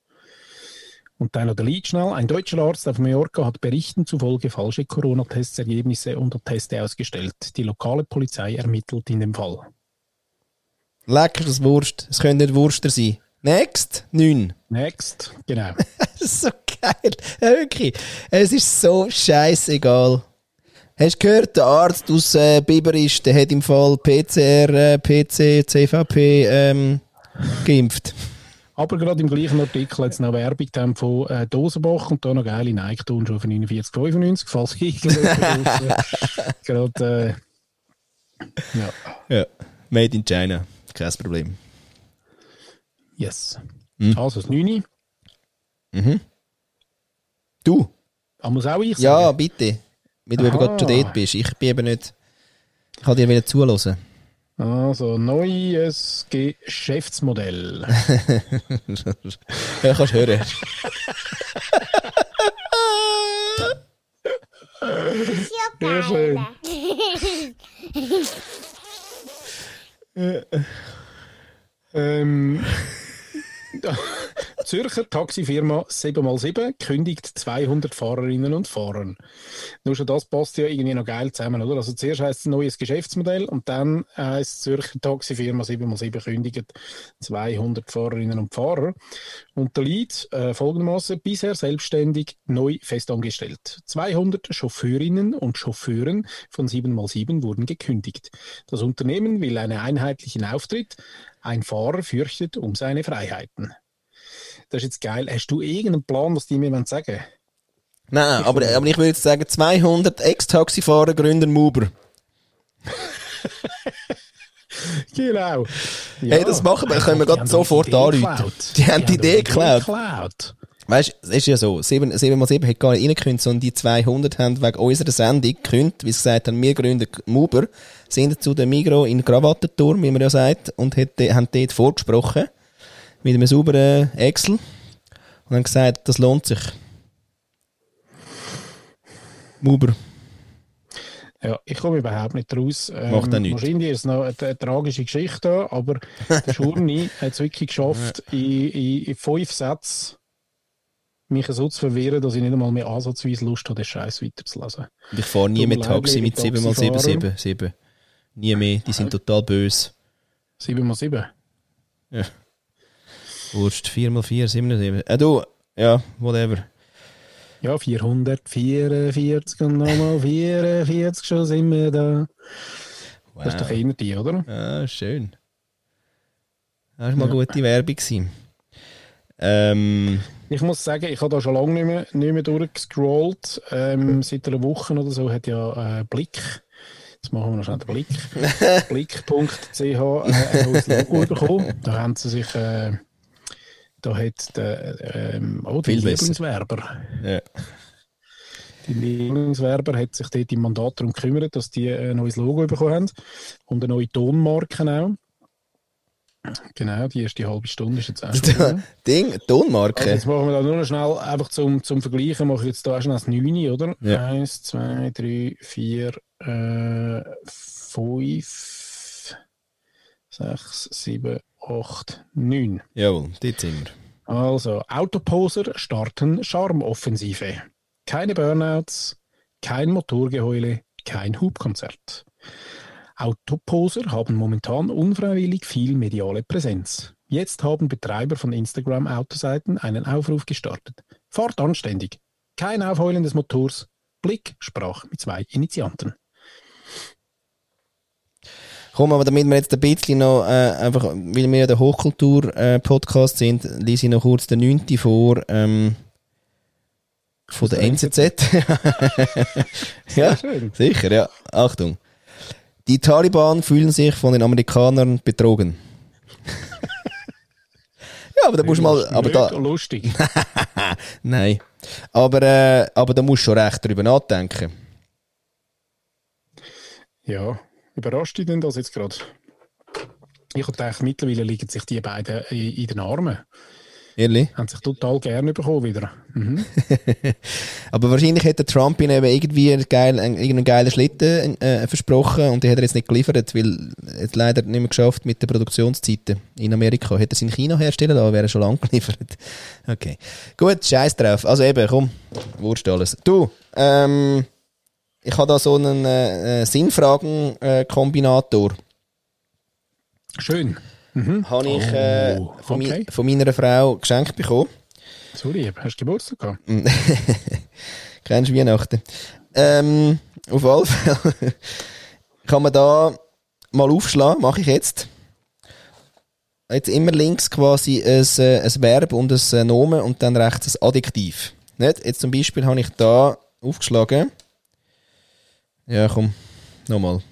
Und dann noch der Lied schnell. Ein deutscher Arzt auf Mallorca hat Berichten zufolge falsche Corona-Testergebnisse und Atteste ausgestellt. Die lokale Polizei ermittelt in dem Fall. Lecker das Wurst. Es könnte nicht Wurster sein. Next, 9. Next, genau. So geil. Ja, wirklich. Es ist so scheißegal. Hast du gehört, der Arzt aus äh, Biberisch, der hat im Fall PCR, äh, PC, CVP ähm, geimpft. Aber gerade im gleichen Artikel hat es noch Werbung von äh, Dosenbach und da noch geile Nike-Turnschuhe für 49,95, falls draussen gerade, äh, ja, Ja. Made in China. Kein Problem. yes. Hm. Also das 9. Mhm. Du? Ah, muss auch ich Ja, sagen? bitte. Weil du eben Aha. gerade schon dort bist. Ich bin eben nicht. Ich wollte dir wieder zulassen. Also, neues Geschäftsmodell. Ja, kannst hören. Sehr ja schön. geil. ähm, Zürcher Taxifirma 7x7 kündigt 200 Fahrerinnen und Fahrern. Nur schon das passt ja irgendwie noch geil zusammen, oder? Also zuerst heißt es neues Geschäftsmodell und dann heißt Zürcher Taxifirma 7x7 kündigt 200 Fahrerinnen und Fahrer. Und der Lied äh, folgendermaßen bisher selbstständig, neu festangestellt. 200 Chauffeurinnen und Chauffeuren von 7x7 wurden gekündigt. Das Unternehmen will einen einheitlichen Auftritt. Ein Fahrer fürchtet um seine Freiheiten. Das ist jetzt geil. Hast du irgendeinen Plan, was die mir wollen sagen Nein, aber, aber ich würde jetzt sagen, 200 Ex-Taxifahrer gründen Uber. Genau. Hey, das machen wir, können wir gerade sofort anrufen. Die haben die Idee geklaut. Weißt du, es ist ja so, 7, 7x7 hat gar nicht reingekündigt, sondern die 200 haben wegen unserer Sendung gekündigt, wie sie gesagt haben, wir gründen Uber, sind zu dem Migro in Krawatenturm, wie man ja sagt, und hat, haben dort vorgesprochen, mit einem sauberen Excel, und haben gesagt, das lohnt sich. Uber. Ja, ich komme überhaupt nicht raus. Ähm, Macht auch nichts. Wahrscheinlich ist es noch eine, eine tragische Geschichte, aber der Schurni hat es wirklich geschafft, in, in, in fünf Sätzen mich so zu verwirren, dass ich nicht einmal mehr ansatzweise Lust habe, den Scheiß weiterzulesen. Ich fahre nie leid, Taxi mit 7x7, Taxifahrer. 7, 7. Nie mehr, die sind total böse. 7x7. Wurst, 4x4, 7x7. Äh, du, ja, whatever. Ja, 444 und nochmal 44, schon sind wir da. Wow. Das ist doch eher die, oder? Ah, schön. Das war mal Ja. gute Werbung. gewesen. Ähm, Ich muss sagen, ich habe da schon lange nicht mehr, nicht mehr durchgescrollt. Ähm, seit einer Woche oder so hat ja äh, Blick, jetzt machen wir noch schnell den Blick, blick.ch äh, ein neues Logo bekommen. Da haben sie sich, äh, da hat der, ähm, oh, der. Lieblingswerber, Ja. der Lieblingswerber hat sich dort im Mandat darum gekümmert, dass die ein neues Logo bekommen haben und eine neue Tonmarke auch. Genau, die erste halbe Stunde ist jetzt auch schon. Ding, Also Tonmarke. jetzt machen wir da nur noch schnell, einfach zum, zum Vergleichen, mache ich jetzt da auch schnell das 9, oder? Ja. Eins, zwei, drei, vier, äh, fünf, sechs, sieben, acht, neun. Jawohl, dort sind wir. Also, Autoposer starten Charmoffensive. Keine Burnouts, kein Motorgeheule, kein Hubkonzert. Autoposer haben momentan unfreiwillig viel mediale Präsenz. Jetzt haben Betreiber von Instagram-Autoseiten einen Aufruf gestartet. Fahrt anständig. Kein Aufheulen des Motors. Blick sprach mit zwei Initianten. Komm, aber damit wir jetzt ein bisschen noch, äh, einfach, weil wir ja der Hochkultur-Podcast sind, lese ich noch kurz den 9. vor, ähm, von der NZZ. ja, schön. sicher, ja. Achtung. Die Taliban fühlen sich von den Amerikanern betrogen. ja, aber da musst du mal, aber da, lustig. nein. Aber, äh, aber da musst du schon recht drüber nachdenken. Ja, überrascht dich denn das jetzt gerade? Ich habe gedacht, mittlerweile liegen sich die beiden in den Armen. Ehrlich? Haben sich total gerne bekommen wieder. Mhm. Aber wahrscheinlich hätte Trump ihnen eben irgendwie einen geilen, einen, irgendeinen geilen Schlitten äh, versprochen und die hat er jetzt nicht geliefert, weil er es leider nicht mehr geschafft mit den Produktionszeiten in Amerika. Hätte er es in China herstellen lassen, wäre er schon lange geliefert. Okay. Gut, scheiß drauf. Also eben, komm, Wurst alles. Du, ähm, ich habe da so einen äh, äh, Sinnfragen-Kombinator. Schön. Mhm. Habe ich äh, Oh, von, mi- okay. von meiner Frau geschenkt bekommen. So lieb. Hast du Geburtstag gehabt? Kennst du Weihnachten? Ähm, auf alle Fälle kann man da mal aufschlagen, mache ich jetzt. Jetzt immer links quasi ein, äh, ein Verb und ein äh, Nomen und dann rechts ein Adjektiv. Nicht? Jetzt zum Beispiel habe ich da aufgeschlagen. Ja, komm, nochmal.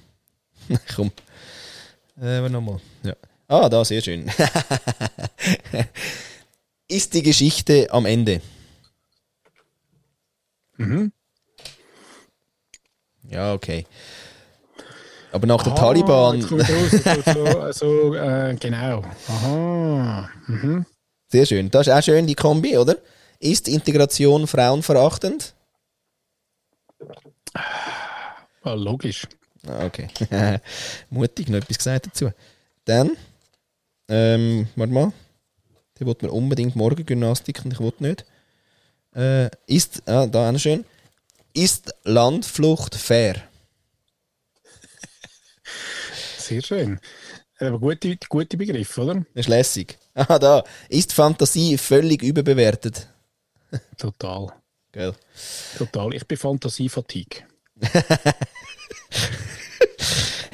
komm. Äh, aber nochmal. Ah, da, sehr schön. Ist die Geschichte am Ende? Mhm. Ja, okay. Aber nach der Ah, Taliban, jetzt kommt raus, so, so, so, äh, genau. Aha. Mhm. sehr schön. Das ist auch schön, die Kombi, oder? Ist Integration frauenverachtend? Ah, logisch. Ah, okay. Mutig, noch etwas gesagt dazu. Dann, ähm, warte mal. Der will mir unbedingt Morgengymnastik und ich will nicht. Äh, ist, ah, da auch schön. Ist Landflucht fair? Sehr schön. Aber gute, gute Begriff, oder? Das ist lässig. Ah, da. Ist Fantasie völlig überbewertet? Total. Gell? Total. Ich bin Fantasiefatigue.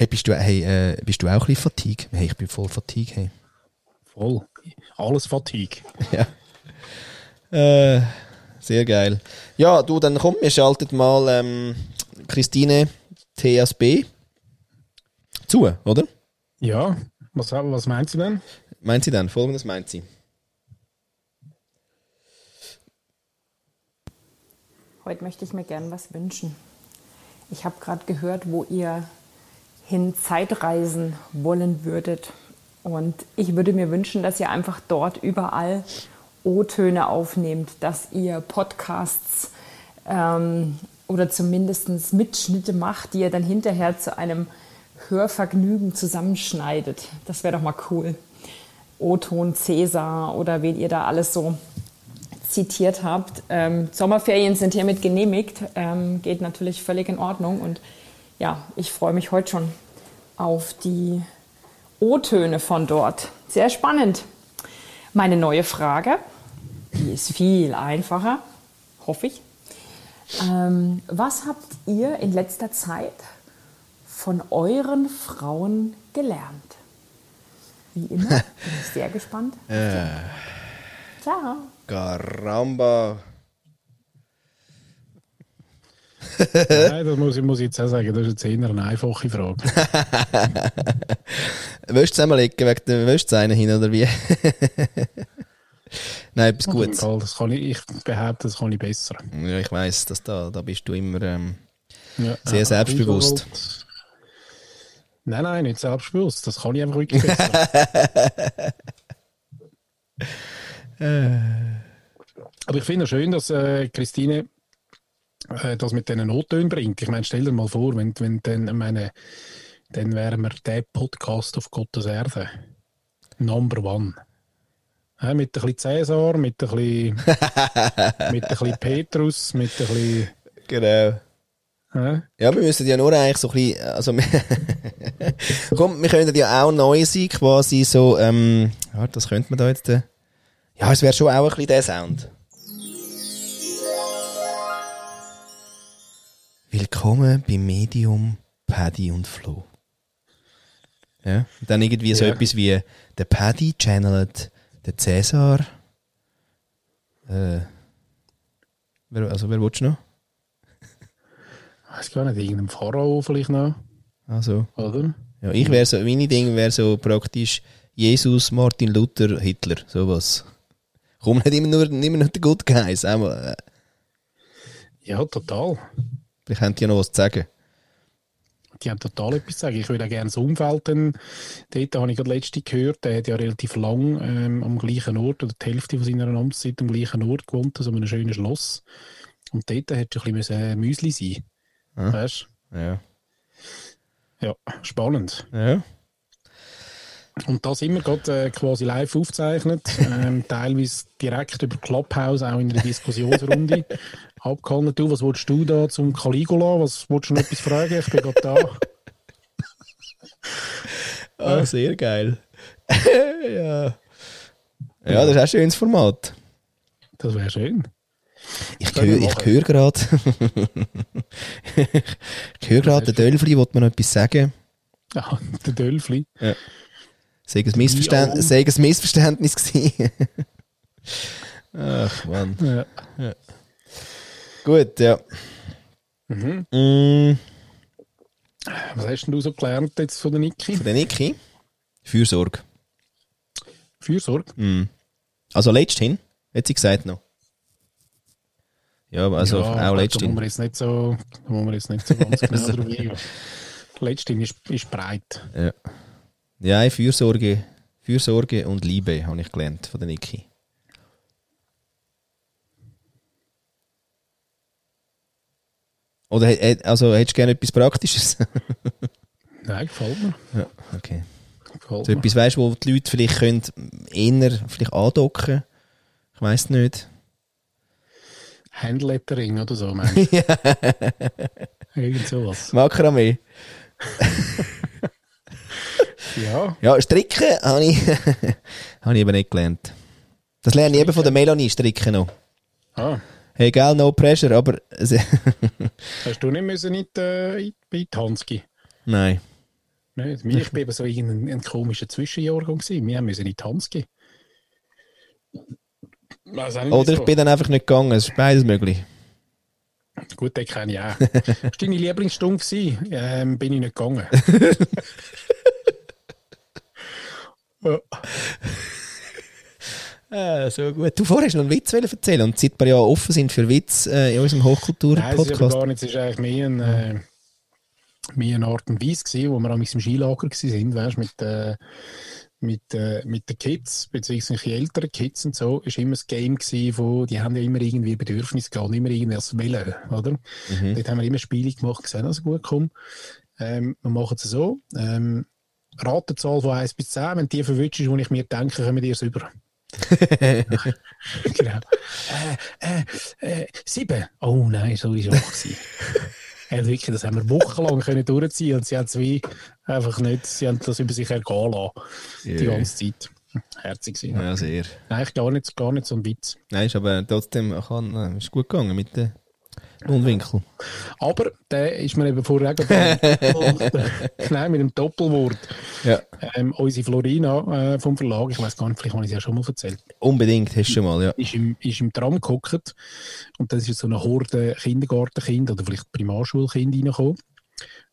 Hey, bist du, hey, äh, bist du auch ein bisschen Fatigue? Hey, ich bin voll Fatigue, hey. Voll. Alles Fatigue. Ja. Äh, sehr geil. Ja, du, dann komm, wir schalten mal ähm, Christine TSB zu, oder? Ja. Was, was meinst du denn? Meint sie dann? Folgendes meint sie. Heute möchte ich mir gern was wünschen. Ich habe gerade gehört, wo ihr hin Zeitreisen wollen würdet. Und ich würde mir wünschen, dass ihr einfach dort überall O-Töne aufnehmt, dass ihr Podcasts ähm, oder zumindest Mitschnitte macht, die ihr dann hinterher zu einem Hörvergnügen zusammenschneidet. Das wäre doch mal cool. O-Ton Cäsar oder wen ihr da alles so zitiert habt. Ähm, Sommerferien sind hiermit genehmigt, ähm, geht natürlich völlig in Ordnung. Und ja, ich freue mich heute schon auf die O-Töne von dort. Sehr spannend. Meine neue Frage, die ist viel einfacher, hoffe ich. Ähm, was habt ihr in letzter Zeit von euren Frauen gelernt? Wie immer, bin ich sehr gespannt. Ciao. Caramba. Nein, das muss ich, muss ich jetzt auch sagen, das ist jetzt eher eine einfache Frage. Willst du zusammenlegen wegen der Wäschzähne hin, oder wie? Nein, etwas Gutes. Fall, das kann ich, ich behaupte, das kann ich besser. Ja, ich weiss, dass da, da bist du immer ähm, Ja, sehr äh, selbstbewusst. Nein, nein, nicht selbstbewusst. Das kann ich einfach wirklich besser. Aber ich finde es schön, dass äh, Christine äh, das mit diesen Nottönen bringt. Ich meine, stell dir mal vor, wenn, wenn dann, meine, dann wären wir der Podcast auf Gottes Erde. Number one. Ja, mit ein bisschen Cäsar, mit ein bisschen, mit ein bisschen Petrus, mit ein bisschen. Genau. Ja, Ja, wir müssen ja nur eigentlich so ein bisschen, also, wir- komm, wir könnten ja auch neu sein, quasi so, ähm, ja, das könnte man da jetzt, äh, ja, es wäre schon auch ein bisschen der Sound. Willkommen beim Medium Paddy und Flo. Ja, und dann irgendwie so Ja. etwas wie, der Paddy channelt den Cäsar, äh, wer, also wer willst du noch? ich weiß gar nicht, irgendeinem Pharao vielleicht noch, Also. oder? Ja, ich wäre so, meine Ding wäre so praktisch Jesus, Martin Luther, Hitler, sowas. Komm nicht immer nur, immer nur der Good Guys, auch mal, äh, Ja, total. Vielleicht haben die ja noch was zu sagen. Die haben total etwas zu sagen. Ich würde auch gerne das Umfeld dann, dort habe ich gerade letzte gehört, der hat ja relativ lang ähm, am gleichen Ort, oder die Hälfte von seiner Amtszeit am gleichen Ort gewohnt, also in einem schönen Schloss. Und dort hätte ein bisschen müssen Müsli sein. Ah. Weißt Ja. du? Ja, spannend. Ja. Und das immer gerade äh, quasi live aufgezeichnet, ähm, teilweise direkt über Clubhouse, auch in der Diskussionsrunde abgehandelt. Du, was willst du da zum Caligula? Was willst du noch etwas fragen? Ich bin gerade da. Ah, sehr geil. ja. Ja, das ist auch ein schönes Format. Das wäre schön. Ich höre ich höre gerade, ich höre gerade, der Dölfli wollte mir noch etwas sagen. Ja, der Dölfli. Sei ein, Missverständ Ja. sei ein Missverständnis gewesen. Ach, Mann. Ja. Gut, ja. Mhm. Mm, Was hast denn du so gelernt jetzt von der Niki? von der Niki. Fürsorge. Fürsorge? Mm. Also letzthin, hat sie gesagt noch. Ja, also ja, auch Da muss letzthin. man jetzt nicht so, da muss man jetzt nicht so ganz genau drauf eingehen. Letzthin ist, ist breit. Ja. Ja, Fürsorge, Fürsorge und Liebe habe ich gelernt von der Niki. Oder hä- also, hättest du gerne etwas Praktisches? Nein, gefällt mir. ja, okay. Gefällt So mir. etwas, weißt, wo die Leute vielleicht können eher vielleicht andocken Ich weiß nicht. Handlettering oder so, meinst du? Irgend sowas. Makramee. Ja, Ja, Stricken habe ich, habe ich eben nicht gelernt. Das lerne ich eben von der Melanie, Stricken noch. ah, Hey, gell, no pressure, aber... hast du nicht müssen in die, äh, in die? Nein. Nein, ich bin eben so irgendein ein komischer Zwischenjahrgang gewesen. Wir müssen in die nicht, Oder ich bin dann einfach nicht gegangen, es ist beides möglich. Gut, den kenne ich auch. Das war deine Lieblingsstunde? Ähm, bin ich nicht gegangen. Ja. Ah, so gut. Du vorher noch einen Witz wollen erzählen und seit wir ja offen sind für Witz äh, in unserem Nein, Hochkultur-Podcast. gar nicht. Es war eigentlich mehr, ein, äh, mehr eine Art und Weise, gewesen, wo wir am im Skilager waren, weißt, mit, äh, mit, äh, mit den Kids, beziehungsweise älteren Kids und so, ist immer das Game gewesen, wo, die haben ja immer irgendwie Bedürfnisse gehabt, immer irgendwas wollen, oder? Mhm. Dort haben wir immer Spiele gemacht, gesehen, also gut, komm, ähm, wir machen es so, ähm, Ratenzahl von 1 bis 10, wenn die verwünscht ist, wo ich mir denke, kommen die es über. genau. Äh, äh, äh, sieben. Oh nein, so ist es auch gewesen. Ja, wirklich, das haben wir wochenlang können durchziehen und sie haben zwei einfach nicht, sie haben das über sich ergehen lassen, die ganze Zeit. Herzig gewesen. Ja, sehr. Nein, gar nicht, gar nicht so ein Witz. Nein, ist aber trotzdem kann, äh, ist gut gegangen mit Mundwinkel. Aber der ist mir eben vorher Nein, mit dem Doppelwort. Ja. Ähm, unsere Florina äh, vom Verlag, ich weiß gar nicht, vielleicht habe ich es ja schon mal erzählt, Unbedingt, hast du schon mal, ja. ist im, ist im Tram gehockt und dann ist so eine Horde Kindergartenkind oder vielleicht Primarschulkind reingekommen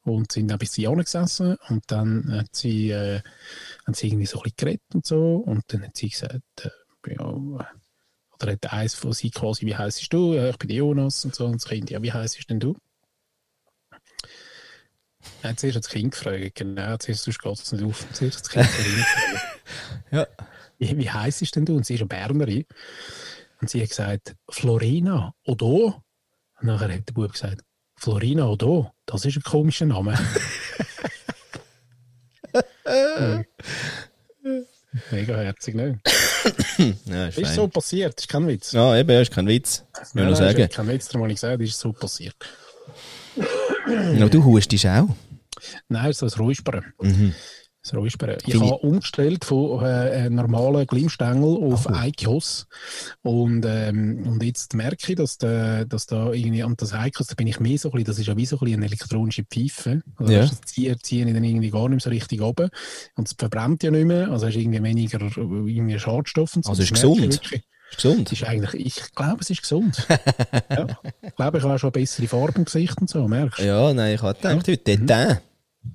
und sind ein bisschen gesessen und dann hat sie, äh, haben sie irgendwie so ein bisschen geredet und so und dann hat sie gesagt, äh, ja, oder hat eins von sie quasi, wie heißt du? Ja, ich bin Jonas und so. Und das Kind, ja, wie heißt denn du? Er hat zuerst das Kind gefragt, genau, zuerst sonst geht es nicht auf. Zuerst das Kind gefragt. Ja. Wie, wie heisst denn du? Und sie ist eine Bernerin. Und sie hat gesagt, Florina Odo. Und nachher hat der Bub gesagt, Florina Odo, das ist ein komischer Name. Mega herzig, ne? Ja, ist Ist so passiert, ist kein Witz. Ja, eben, ist kein Witz. Ich will Nein, nein, sagen. ist kein Witz, darum habe ich gesagt, ist so passiert. Ja, du hustest auch. Nein, so ein Räuspern. Mhm. Das Räuspern. Ich habe umgestellt von äh, normalen Glimmstängel auf Eikos. Und, ähm, und jetzt merke ich, dass, der, dass da irgendwie, und das Eikos, da bin ich mehr so ein bisschen, das ist ja wie so ein bisschen eine elektronische Pfeife. Also Ja. das ziehen, ziehen ich dann irgendwie gar nicht mehr so richtig oben. Und es verbrennt ja nicht mehr, also hast irgendwie weniger irgendwie Schadstoffe. Und so. Also ist gesund. Ist gesund. Es ist eigentlich, ich glaube, es ist gesund. ja. Ich glaube, ich habe auch schon bessere Farbe im Gesicht und so, merkst du? Ja, nein, ich habe gedacht, heute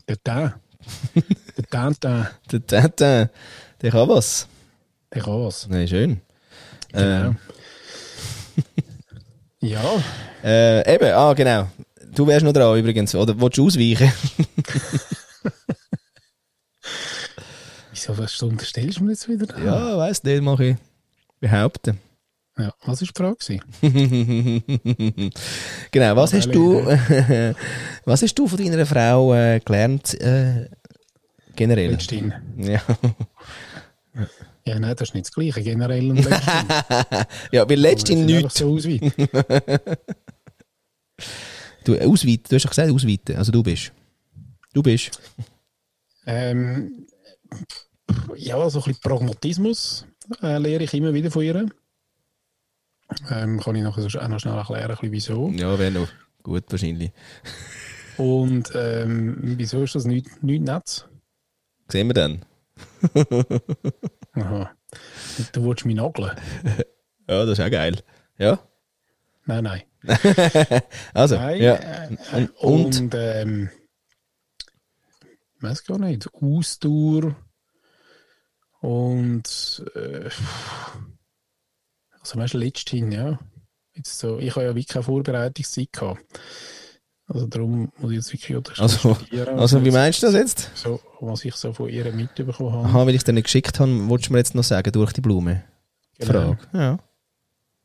der Teint. Der Teint. Der Teint, der, kann was. der kann was. Nein, schön. Genau. ja, Äh, eben, ah, genau. Du wärst noch dran übrigens. Oder willst du ausweichen? wieso was unterstellst du mir jetzt wieder? ja, weiss nicht, mache ich behaupten. Ja. Was war die Frage? genau, was hast du, was hast du von deiner Frau äh, gelernt, äh, generell? Letzthin. Ja. Ja, nein, das ist nicht das Gleiche. Generell und letzthin. ja, weil letztens Wir nichts. So ausweiten. Du, ausweiten, du hast doch gesagt, ausweiten. Also du bist. Du bist. ähm, ja, so ein bisschen Pragmatismus äh, lehre ich immer wieder von ihr. Ähm, kann ich nachher auch noch schnell erklären, wieso. Ja, wäre noch gut wahrscheinlich. Und ähm, wieso ist das nicht, nicht nett? Sehen wir dann. Aha. Du willst mich nageln? Ja, das ist auch geil. Ja. Nein, nein. Also, Nein, ja. äh, Und- und, und? ähm, ich weiß gar nicht, Ausdauer und äh, also weißt du, letzthin, ja. Jetzt so, ich habe ja wirklich keine Vorbereitungszeit gehabt. Also darum muss ich jetzt wirklich Also, also, wie meinst du das jetzt? so, was ich so von ihr mitbekommen habe. Aha, weil ich es dir nicht geschickt habe, wolltest du mir jetzt noch sagen, durch die Blume? Genau. Frage. Ja.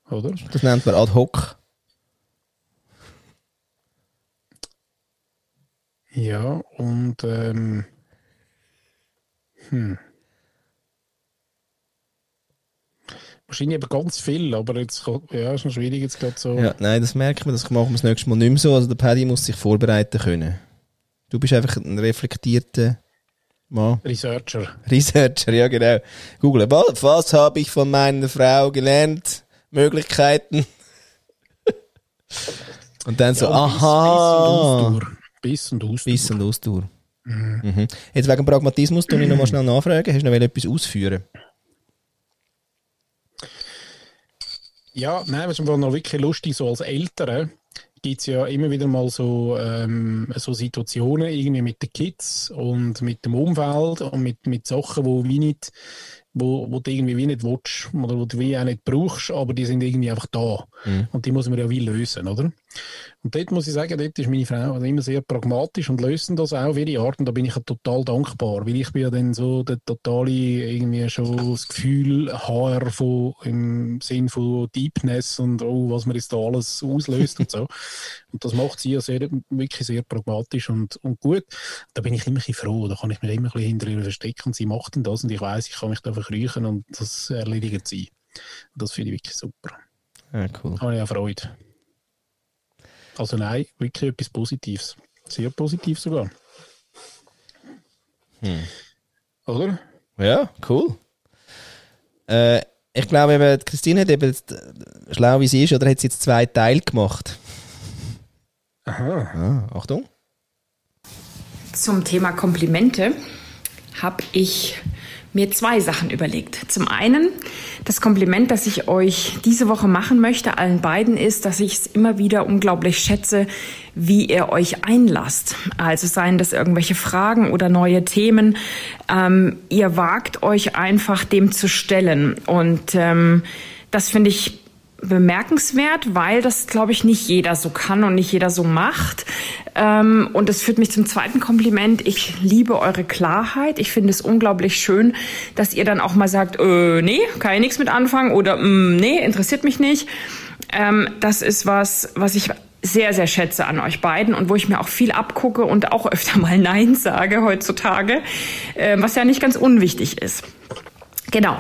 Oder? Das nennt man ad hoc. Ja, und ähm, hm. Wahrscheinlich eben ganz viel, aber jetzt ja, ist noch schwierig jetzt gerade so. Ja, nein, das merkt man, das machen wir das nächste Mal nicht mehr so. Also der Paddy muss sich vorbereiten können. Du bist einfach ein reflektierter Mann. Researcher. Researcher, ja genau. Google, was, habe ich von meiner Frau gelernt? Möglichkeiten. Und dann so, Ja, Biss- aha. Biss und Ausdauer. Biss und Ausdauer. Ausdauer. Mhm. Jetzt wegen Pragmatismus tue ich noch mal schnell nachfragen. Hast du noch etwas ausführen? Ja, nein, was ist noch wirklich lustig, so als Eltern gibt es ja immer wieder mal so, ähm, so Situationen irgendwie mit den Kids und mit dem Umfeld und mit, mit Sachen, wo wie nicht, wo, wo du irgendwie wie nicht willst oder wo du wie auch nicht brauchst, aber die sind irgendwie einfach da. Mhm. Und die muss man ja wie lösen, oder? Und dort muss ich sagen, dort ist meine Frau also immer sehr pragmatisch und lösen das auch auf ihre Art und da bin ich ja total dankbar, weil ich bin ja dann so der totale irgendwie schon das Gefühl HR von, im Sinn von Deepness und oh, was man jetzt da alles auslöst und so. Und das macht sie ja sehr, wirklich sehr pragmatisch und, und gut. Da bin ich immer ein bisschen froh, da kann ich mich immer ein bisschen hinter ihr verstecken und sie macht dann das und ich weiß, ich kann mich da verkriechen und das erledigt sie. Das finde ich wirklich super. Ja, cool. Da habe ich auch Freude. Also nein, wirklich etwas Positives. Sehr positiv sogar. Hm. Oder? Ja, cool. Äh, ich glaube eben, die Christine hat eben, äh, schlau wie sie ist, oder hat sie jetzt zwei Teile gemacht. Aha. Ah, Achtung. Zum Thema Komplimente habe ich mir zwei Sachen überlegt. Zum einen, das Kompliment, das ich euch diese Woche machen möchte, allen beiden, ist, dass ich es immer wieder unglaublich schätze, wie ihr euch einlasst. Also seien das irgendwelche Fragen oder neue Themen. Ähm, ihr wagt euch einfach dem zu stellen. Und ähm, das finde ich bemerkenswert, weil das, glaube ich, nicht jeder so kann und nicht jeder so macht. Ähm, und das führt mich zum zweiten Kompliment. Ich liebe eure Klarheit. Ich finde es unglaublich schön, dass ihr dann auch mal sagt, äh, nee, kann ich nichts mit anfangen oder mm, nee, interessiert mich nicht. Ähm, das ist was, was ich sehr, sehr schätze an euch beiden und wo ich mir auch viel abgucke und auch öfter mal Nein sage heutzutage, äh, was ja nicht ganz unwichtig ist. Genau.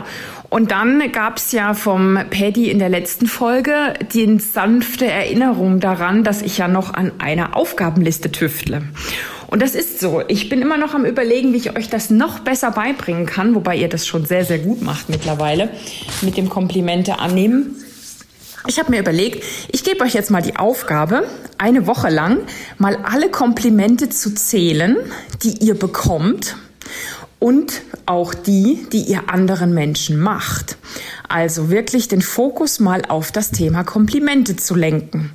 Und dann gab's ja vom Paddy in der letzten Folge die sanfte Erinnerung daran, dass ich ja noch an einer Aufgabenliste tüftle. Und das ist so. Ich bin immer noch am Überlegen, wie ich euch das noch besser beibringen kann, wobei ihr das schon sehr, sehr gut macht mittlerweile mit dem Komplimente annehmen. Ich habe mir überlegt, ich gebe euch jetzt mal die Aufgabe, eine Woche lang mal alle Komplimente zu zählen, die ihr bekommt und auch die, die ihr anderen Menschen macht. Also wirklich den Fokus mal auf das Thema Komplimente zu lenken.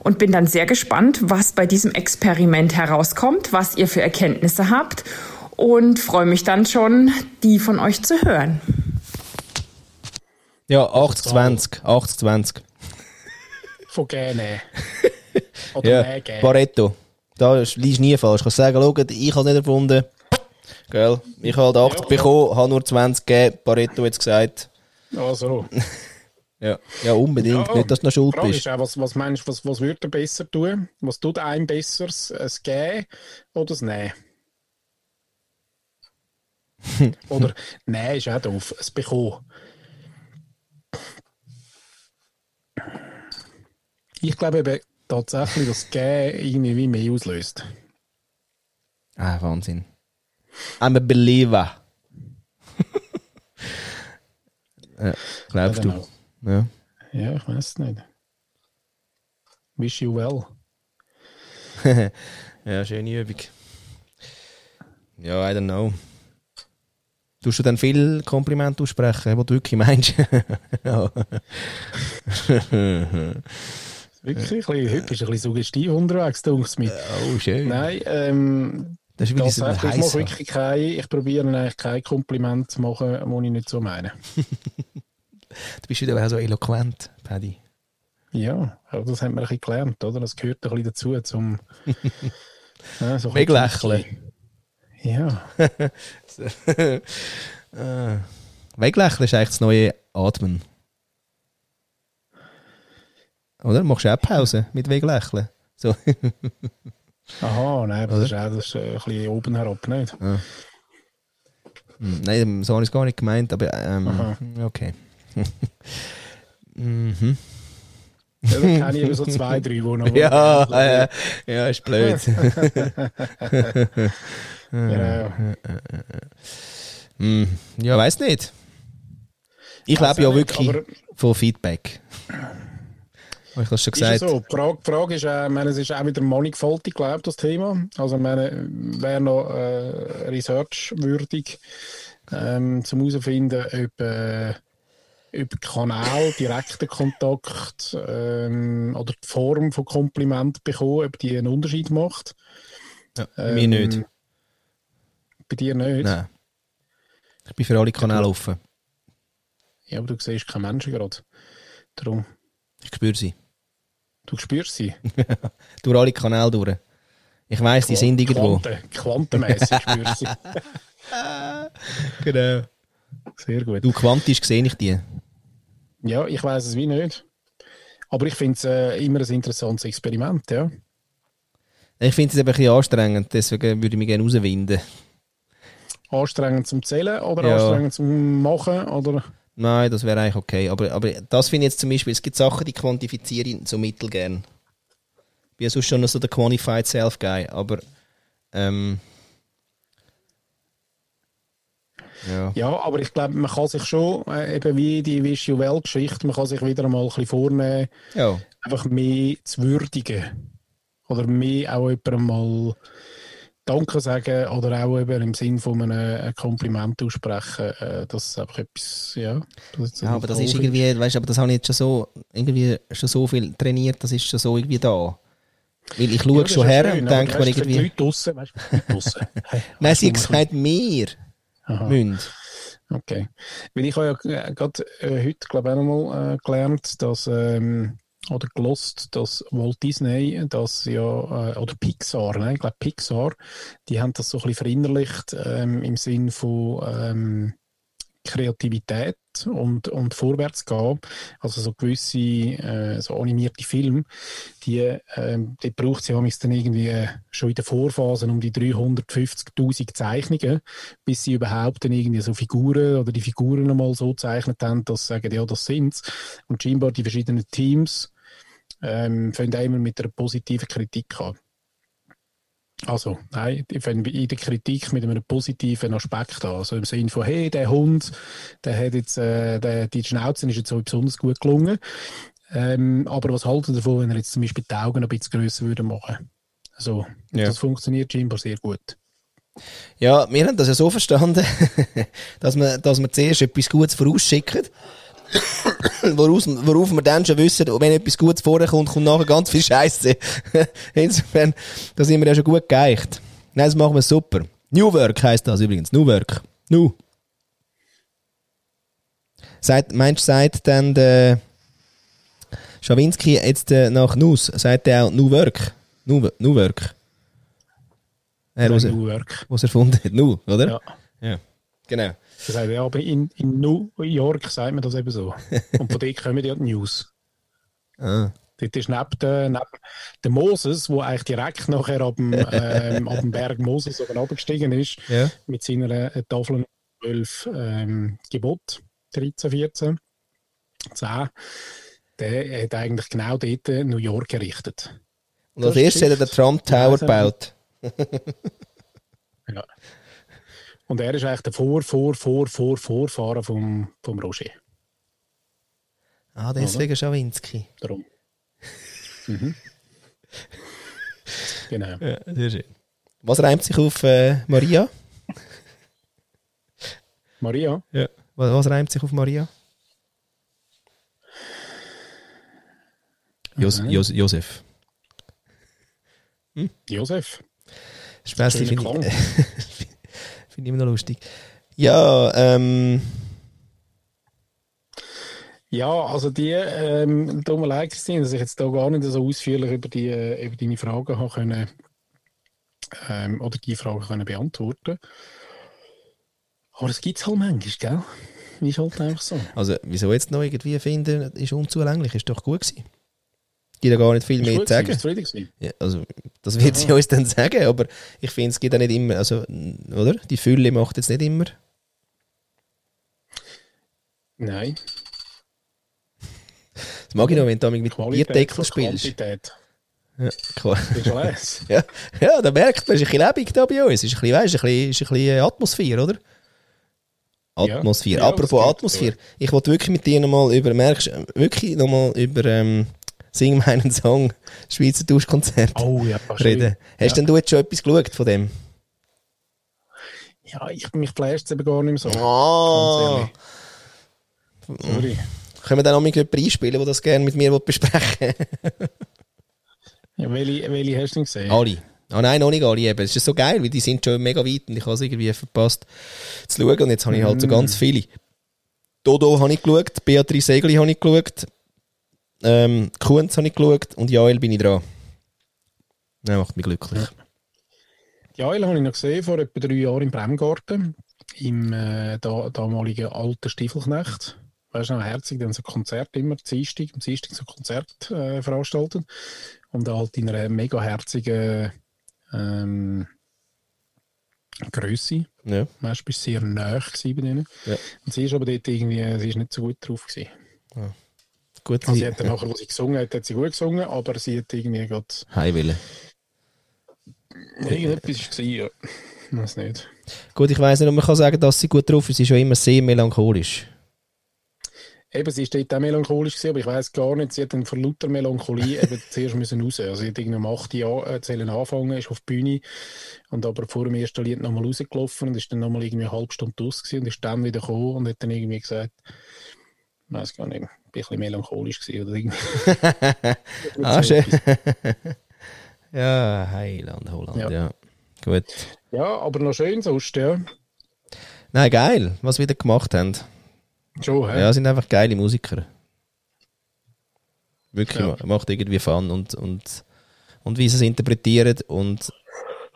Und bin dann sehr gespannt, was bei diesem Experiment herauskommt, was ihr für Erkenntnisse habt und freue mich dann schon, die von euch zu hören. Ja, 80-20. 80-20. Von gerne. Oder Ja, mehr gerne. Pareto. Da liegst du nie falsch. Du kannst sagen, schau, ich habe es nicht erfunden. Gell? Ich habe halt 80 bekommen, habe nur 20 gegeben. Pareto es gesagt. Ah, so. Ja, ja unbedingt. Ja, nicht, dass du noch schuld Frage bist. ist auch, was, was meinst du, was, was würde er besser tun? Was tut einem besser? Das Geben oder das Nehmen? oder Nein ist auch doof. Es Bekommen. Ich glaube eben tatsächlich, dass das Geben irgendwie wie mehr auslöst. Ah, Wahnsinn. I'm a believer. ja, glaubst I du? don't Ja. Ja, ich weiß es nicht. Wish you well. ja, schöne Übung. Ja, I don't know. Tust du dann viel Kompliment aussprechen, was du wirklich meinst? Wirklich, ein bisschen, heute bist du ein bisschen suggestiv unterwegs, denkst mir. Oh, schön. Nein, ähm, Das ist wie diese tatsächlich, ich mache wirklich kein, ich probiere eigentlich kein Kompliment zu machen, das ich nicht so meine. Du bist wieder auch so eloquent, Paddy. Ja, aber das haben wir ein bisschen gelernt, oder? Das gehört ein bisschen dazu, zum ja, so ein Weg bisschen- lächeln. Ja, Ah. Weglächeln ist eigentlich das neue Atmen. Oder? Machst du auch Pause mit Weglächeln? So. Aha, nein, aber das ist, auch, das ist äh, ein bisschen oben herab, nicht? Hm, Nein, so habe ich es gar nicht gemeint, aber ähm, Aha. okay. mhm. Ja, da kenne ich so zwei, drei, die noch... Ja, ja, ist blöd. Genau. Hm, ja, weiß nicht. Ich lebe ja wirklich aber- von Feedback. Habe ich das schon Ist gesagt? so. Die Frage, die Frage ist, äh, meine, es ist auch wieder mannigfaltig, glaube ich, das Thema. Also, meine, wäre noch äh, researchwürdig, ähm, zum herausfinden, ob, äh, ob Kanal, direkter Kontakt ähm, oder die Form von Kompliment bekommen, ob die einen Unterschied macht. Ja, bei mir nicht. Ähm, Bei dir nicht? Nein. Ich bin für alle Kanäle offen. Ja, aber du siehst keine Menschen gerade. Darum, Ich spüre sie. Du spürst sie. Durch alle Kanäle durch. Ich weiss, die sind irgendwo. Quanten, quantenmässig spürst sie. Genau. Sehr gut. Du, quantisch sehe ich die. Ja, ich weiß es wie nicht. Aber ich finde es äh, immer ein interessantes Experiment, ja. Ich finde es eben ein bisschen anstrengend, deswegen würde ich mich gerne rauswinden. Anstrengend zum Zählen oder Ja. anstrengend zum Machen oder Nein, das wäre eigentlich okay. Aber, aber das finde ich jetzt zum Beispiel, es gibt Sachen, die quantifiziere ich so mittelgern. Ich bin ja sonst schon so der Quantified Self Guy, aber ähm, ja. ja, aber ich glaube, man kann sich schon äh, eben wie die Wish You Well Geschichte, man kann sich wieder einmal ein bisschen vornehmen, ja. einfach mehr zu würdigen oder mehr auch jemandem mal Danke sagen oder auch eben im Sinn von einem ein Kompliment aussprechen, äh, das ist einfach etwas, ja. Das Ja, aber das ist irgendwie, weißt du, aber das habe ich jetzt schon so, irgendwie schon so viel trainiert, das ist schon so irgendwie da. Weil ich schaue Ja, schon her schön, und denke mir für die irgendwie, Leute draussen, weißt du, draussen. Hey, nein, sie wo wir- gesagt, wir Aha. müssen. Okay. Weil ich habe ja äh, gerade äh, heute, glaube ich, auch nochmal äh, gelernt, dass, ähm, oder gelost, dass Walt Disney, das ja, äh, oder Pixar, ne? ich glaube Pixar, die haben das so ein bisschen verinnerlicht ähm, im Sinn von ähm, Kreativität und, und Vorwärtsgehen. Also so gewisse, äh, so animierte Filme, die, ähm, die braucht sie manchmal dann irgendwie äh, schon in der Vorphase um die 350'000 Zeichnungen, bis sie überhaupt dann irgendwie so Figuren oder die Figuren einmal so gezeichnet haben, dass sie sagen, ja, das sind's. Und scheinbar die verschiedenen Teams ähm, auch immer mit einer positiven Kritik an. Also, nein, ich fange in der Kritik mit einem positiven Aspekt an. Also im Sinne von, hey, der Hund, der hat jetzt, äh, der, die Schnauze ist jetzt so besonders gut gelungen. Ähm, aber was halten Sie davon, wenn er jetzt zum Beispiel die Augen ein bisschen grösser würde machen? So, Ja. das funktioniert scheinbar sehr gut. Ja, wir haben das ja so verstanden, dass wir, dass wir zuerst etwas Gutes vorausschicken, woraus, worauf wir dann schon wissen, wenn etwas Gutes vorkommt, kommt nachher ganz viel Scheiße. Insofern, da sind wir ja schon gut geeicht. Nein, das machen wir super. New Work heisst das übrigens. New Work. New. Seit, meinst du, sagt dann der Schawinski jetzt äh, nach Nus, sagt er auch New Work? New, New Work. Er, was, New Work. was erfunden hat. Nu, oder? Ja. ja. Genau. Das heißt, ja, aber in, in New York sagt man das eben so. Und von dort kommen ja die News. Ah. Dort ist neben der, neben der Moses, wo eigentlich direkt nachher ab dem, ähm, ab dem Berg Moses oben abgestiegen ist, Ja. mit seiner äh, Tafel 12 ähm, Gebot, 13, 14, 10, der hat eigentlich genau dort New York errichtet. Und als erstes hat er den. Trump Tower gebaut. Ja. Und er ist eigentlich der Vor, Vor, Vor, Vor, Vorfahrer vom, vom Roger. Ah, deswegen Schawinski. Darum. Mhm. Genau. Ja, sehr schön. Was reimt sich auf äh, Maria? Maria, Ja. Was, was reimt sich auf Maria? Jos Mhm. Jos Josef. Josef. Späßli Schöner finde Klang. ich, find ich immer noch lustig. Ja, ähm, Ja, also die, ähm, tut mir leid, Christine, dass ich jetzt da gar nicht so ausführlich über, die, äh, über deine Fragen habe können, ähm, oder die Fragen können beantworten. Aber das gibt es halt manchmal, gell? Ist halt einfach so. also wieso jetzt noch irgendwie finden, ist unzulänglich, ist doch gut gewesen. Gibt ja gar nicht viel mehr zu sagen. Ja, also, das wird sie uns dann sagen, aber ich finde, es gibt auch nicht immer, also, oder? Die Fülle macht jetzt nicht immer. Nein. Das mag ich noch, wenn du mit Qualität Bierdeckel spielst. Quantität. Ja, klar. Ja, ja, da merkt man, es ist ein bisschen lebendig da bei uns. Es ist ein bisschen, weißt, ein bisschen, ist ein bisschen Atmosphäre, oder? Ja. Atmosphäre. Ja, Apropos Atmosphäre. Ich wollte wirklich mit dir nochmal über, merkst du, wirklich nochmal über ähm, Sing meinen Song, Schweizer Duschkonzert Oh ja, reden. Hast ja. denn du jetzt schon etwas geschaut von dem? Ja, ich, mich flasht es eben gar nicht mehr so. Ehrlich. Sorry. Können wir dann noch mal jemanden einspielen, der das gerne mit mir besprechen will? Ja, welche, welche hast du denn gesehen? Alle. Ah nein, noch nicht alle eben. Es ist so geil, weil die sind schon mega weit und ich habe es irgendwie verpasst zu schauen. Und jetzt habe ich halt so ganz viele. Dodo habe ich geschaut, Beatrice Segli habe ich geschaut, ähm, Kunz habe ich geschaut und Jael bin ich dran. Das macht mich glücklich. Ja, den habe ich noch gesehen, vor etwa drei Jahren im Bremgarten, im äh, da, damaligen alten Stiefelknecht. Weißt du noch, herzig, dann so Konzert immer, Dienstag, am Dienstag so Konzert äh, veranstaltet. Und halt in einer mega herzigen ähm, Grösse. Ja. Weißt du, bist sehr gewesen bei denen. Ja. Und sie ist aber dort irgendwie, sie ist nicht so gut drauf gewesen. Gut, Also sie hat dann nachher, wo sie gesungen hat, hat sie gut gesungen, aber sie hat irgendwie gerade, heimwillen. irgendetwas ist gewesen, ja. Ich weiß nicht. Gut, ich weiss nicht, ob man kann sagen, dass sie gut drauf ist. Sie ist schon immer sehr melancholisch. eben, sie ist dort auch melancholisch gewesen, aber ich weiß gar nicht, sie hat dann vor lauter Melancholie eben zuerst müssen raus. Also sie hat irgendwie um 8 Uhr äh, zählen angefangen, ist auf die Bühne und aber vor dem ersten Lied nochmal rausgelaufen und ist dann nochmal irgendwie eine halbe Stunde aus gewesen und ist dann wieder gekommen und hat dann irgendwie gesagt, ich weiß gar nicht, ein bisschen melancholisch gewesen oder irgendwie. ah, schön. ja, Heiland, Holland, ja. Ja. Gut. Ja, aber noch schön sonst, ja. Nein, geil, was wir da gemacht haben. Schon, hä? Ja, sind einfach geile Musiker. Wirklich, Ja. ma- macht irgendwie Fun und, und, und wie sie es interpretieren und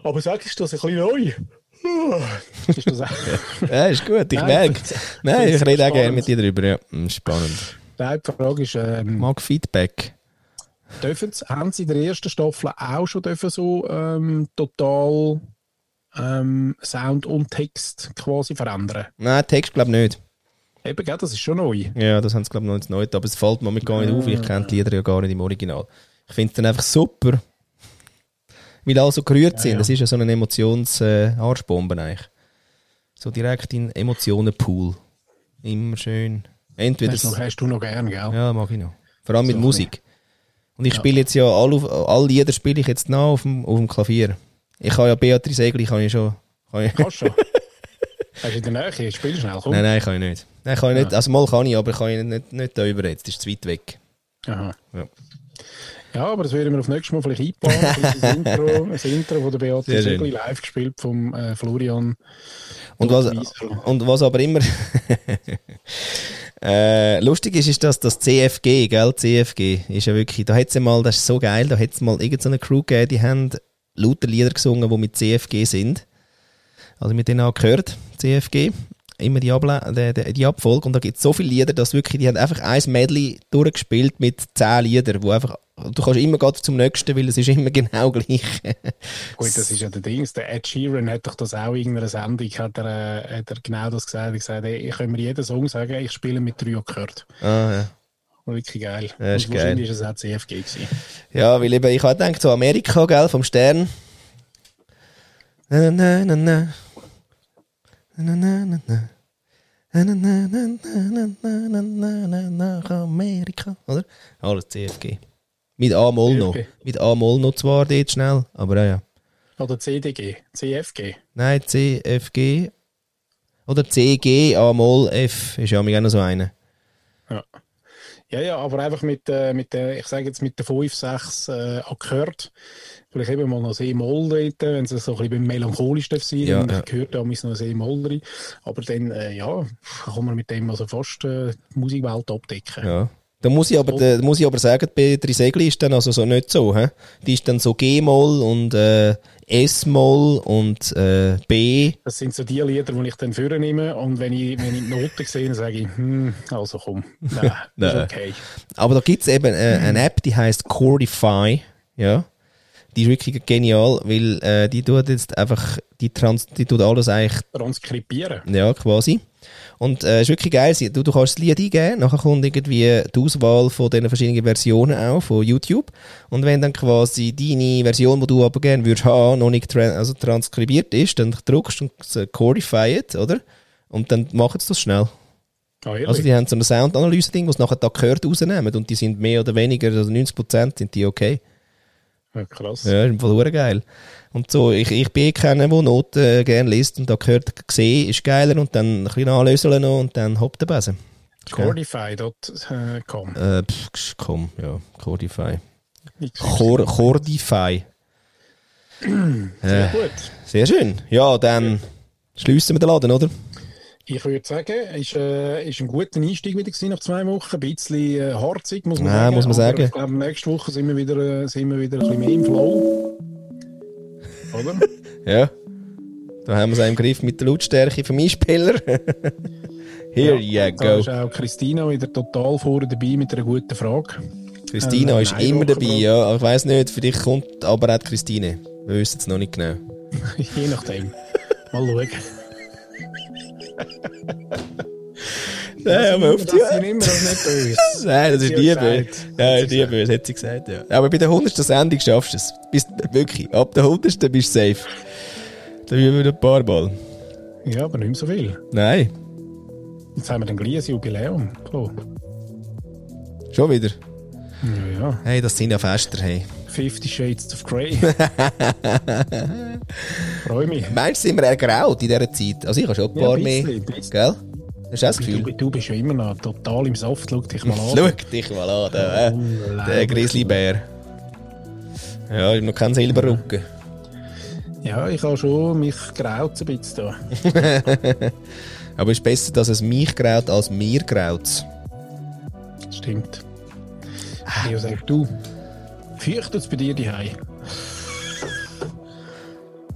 Aber sagst du das ein bisschen neu? ist das auch... ja, ist gut, ich merke. ich Nein, ich rede auch gerne mit dir drüber, ja. Hm, Spannend. Nein, die Frage ist, ähm, Mag Feedback. dürfen sie, haben sie in der ersten Staffel auch schon dürfen so ähm, total ähm, Sound und Text quasi verändern? Nein, Text glaube ich nicht. Eben, gell, das ist schon neu. Ja, das haben sie glaube ich noch nicht neu, aber es fällt mir gar nicht auf, weil ich kenne die Lieder ja gar nicht im Original. Ich finde es dann einfach super, weil alle so gerührt sind. ja. Das ist ja so eine Emotions-Arschbombe eigentlich. So direkt in Emotionenpool. Immer schön. Entweder Das noch, hast du noch gern, gell? Ja, mag ich noch. Vor allem mit So Musik. Und ich Ja. spiele jetzt ja alle, auf- alle Lieder spiele ich jetzt nach auf dem, auf dem Klavier. Ich kann ja Beatrice Egli, kann ich schon. Kann ich, Kannst du schon? Hast du in der Nähe? Spiel schnell, komm. nein, nein, kann ich nicht. Nein, kann ich nicht. Also mal kann ich, aber kann ich nicht, nicht da über jetzt. Das ist zu weit weg. Aha. Ja. Ja, aber das werden wir auf nächstes Mal vielleicht einplanen. das Intro, das Intro von der Sehr Beatrice schön. Egli live gespielt vom äh, Florian. Und was, und was aber immer äh, lustig ist, ist, dass das CFG, gell, CFG, ist ja wirklich, da hat's ja mal, das ist so geil, da hat's mal irgendeine Crew gegeben, die haben lauter Lieder gesungen, die mit CFG sind. Also mit denen auch gehört, CFG. Immer die, Able die, die Abfolge. Und da gibt es so viele Lieder, dass wirklich, die haben einfach ein Medley durchgespielt mit zehn Liedern, wo einfach, du kannst immer gerade zum nächsten, weil es ist immer genau gleich. Gut, das ist ja der Ding. Der Ed Sheeran hat doch das auch in irgendeiner Sendung, hat er, äh, hat er genau das gesagt. Er hat gesagt, ey, ich kann mir jeden Song sagen, ich spiele mit drei gehört. ah, ja. Wirklich geil. Ja, ist Und wahrscheinlich ist es auch CFG gewesen. Ja, weil eben, ich habe gedacht, so Amerika, gell, vom Stern. Na, na, na, na. Na, na, na, na. Na, na, na, na, na, na, na, na, na, nach Amerika, oder? Alles CFG. Mit A-Moll noch. CFG. Mit A-Moll noch zwar dort schnell, aber ja, ja. Oder CDG, CFG. Nein, CFG. Oder CG, A-Moll, F, ist ja auch noch so eine. Ja, ja, aber einfach mit, äh, mit der, ich sage jetzt mit der 5, 6 äh, Akkord. Vielleicht eben mal noch ein E-Moll dort, wenn es so ein bisschen melancholisch darf sein Ja, ja. gehört da noch ein E-Moll rein. Aber dann, äh, ja, kann man mit dem also fast äh, die Musikwelt abdecken. Ja. Da muss ich aber, da muss ich aber sagen, die Beatrice Egli ist dann also so nicht so, hä? Die ist dann so G-Moll und äh, S-Moll und äh, B. Das sind so die Lieder, die ich dann führen nehme und wenn ich, wenn ich die Noten sehe, dann sage ich, hm, also komm, nein, das ist Nein. okay. Aber da gibt's eben äh, eine App, die heißt Chordify, ja. Die ist wirklich genial, weil äh, die tut jetzt einfach, die, trans die tut alles eigentlich Transkribieren. Ja, quasi. Und äh, ist wirklich geil. Du, du kannst das Lied eingeben, nachher kommt irgendwie die Auswahl von diesen verschiedenen Versionen auch von YouTube. Und wenn dann quasi deine Version, die du aber gerne würdest haben, noch nicht tran also transkribiert ist, dann drückst du und Codify it, oder? Und dann machen sie das schnell. Ehrlich? Also die haben so ein Soundanalyse-Ding, was nachher da gehört rausnehmen und die sind mehr oder weniger, also 90% sind die okay. Ja, krass. Ja, ist im Fall geil. Und so, ich, ich bin eh keiner, der Noten äh, gerne liest und da gehört gesehen ist geiler und dann ein bisschen anlöseln noch und dann hopp der Besen. Chordify.com. Äh, pff, komm, ja, Cordify. Chor Chordify. Sehr Äh, gut. sehr schön. Ja, dann schliessen wir den Laden, oder? Ich würde sagen, ist, äh, ist ein guter Einstieg wieder gewesen nach zwei Wochen. Ein bisschen äh, harzig, muss man Ja, sagen. muss man Aber sagen. Ich glaube, nächste Woche sind wir, wieder, äh, sind wir wieder ein bisschen mehr im Flow. Oder? Ja. Da haben wir es auch im Griff mit der Lautstärke vom Einspieler. Here you Da go. ist auch Christina wieder total vorne dabei mit einer guten Frage. Christina Äh, ist nein, immer dabei, ja. Ich weiss nicht, für dich kommt aber auch Christine. Wir wissen es noch nicht genau. Je nachdem. Mal schauen. Nein, aber auf das sind immer noch nicht böse. Nein, das ist nie böse. Ja, ist nie böse, hat sie gesagt, ja. Aber bei der 100. Sendung schaffst du es. Bist wirklich. Ab der 100. bist du safe. Da üben wir ein paar Mal. Ja, aber nicht mehr so viel. Nein. Jetzt haben wir dann gleich ein Jubiläum. Klar. Schon wieder. Ja, ja. Hey, das sind ja Fester, hey. Fifty Shades of Grey. Freue mich. Meinst du, sind wir ergraut in dieser Zeit? Also ich habe schon ein Ja, paar ein mehr. bisschen, ein bisschen. Gell? Hast du das Du, Gefühl? du bist ja immer noch total im Saft. Schau dich mal an. Schau dich mal an, der, äh, der. Grizzlybär. Ja, ich habe noch keinen Silberrücken. Ja, ich habe schon mich graut ein bisschen. Aber es ist besser, dass es mich graut, als mir graut. Stimmt. Ja, sag du. Fürchtet es bei dir die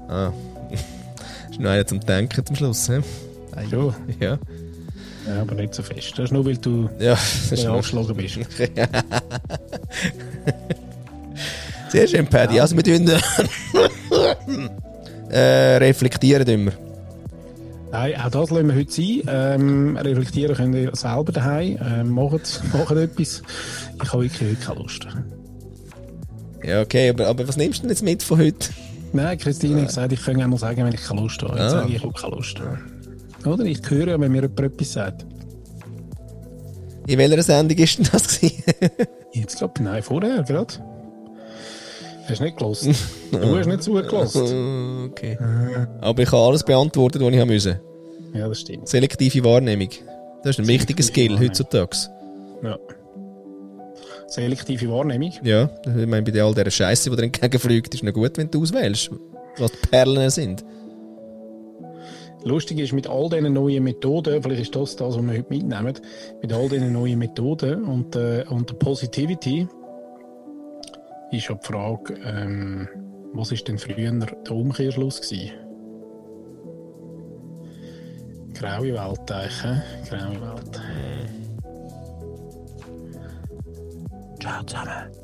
Ah. ist noch einer zum Denken zum Schluss, hä? Ei. Ja. Ja. Ja, aber nicht so fest. Das ist nur, weil du Ja, das angeschlagen bist. Sehr schön, Paddy. Also wir tun äh, reflektieren immer. Nein, auch das lassen wir heute sein. Ähm, reflektieren könnt ihr selber daheim. Ähm, macht, macht etwas. Ich habe wirklich heute keine Lust. Ja, okay, aber, aber was nimmst du denn jetzt mit von heute? Nein, Christine hat gesagt, ich kann einmal sagen, wenn ich keine Lust habe. Jetzt Ah. sage ich, ich habe keine Lust. Oder? Ich höre ja, wenn mir jemand etwas sagt. In welcher Sendung ist denn das? Jetzt glaube ich, nein, vorher gerade. Hast du nicht gelassen? du hast nicht zugelassen. okay. Aber ich habe alles beantwortet, was ich müssen. Ja, das stimmt. Selektive Wahrnehmung. Das ist ein wichtiger Skill heutzutage. Ja. Selektive Wahrnehmung. Ja, ich meine, bei all dieser Scheiße, die dir entgegenfliegt, ist es noch gut, wenn du auswählst, was die Perlen sind. Lustig ist, mit all diesen neuen Methoden, vielleicht ist das das, was wir heute mitnehmen, mit all diesen neuen Methoden und, äh, und der Positivity ist ja die Frage, ähm, was ist denn früher der Umkehrschluss gewesen? Graue Welt eigentlich? Graue Welt. Ciao zusammen.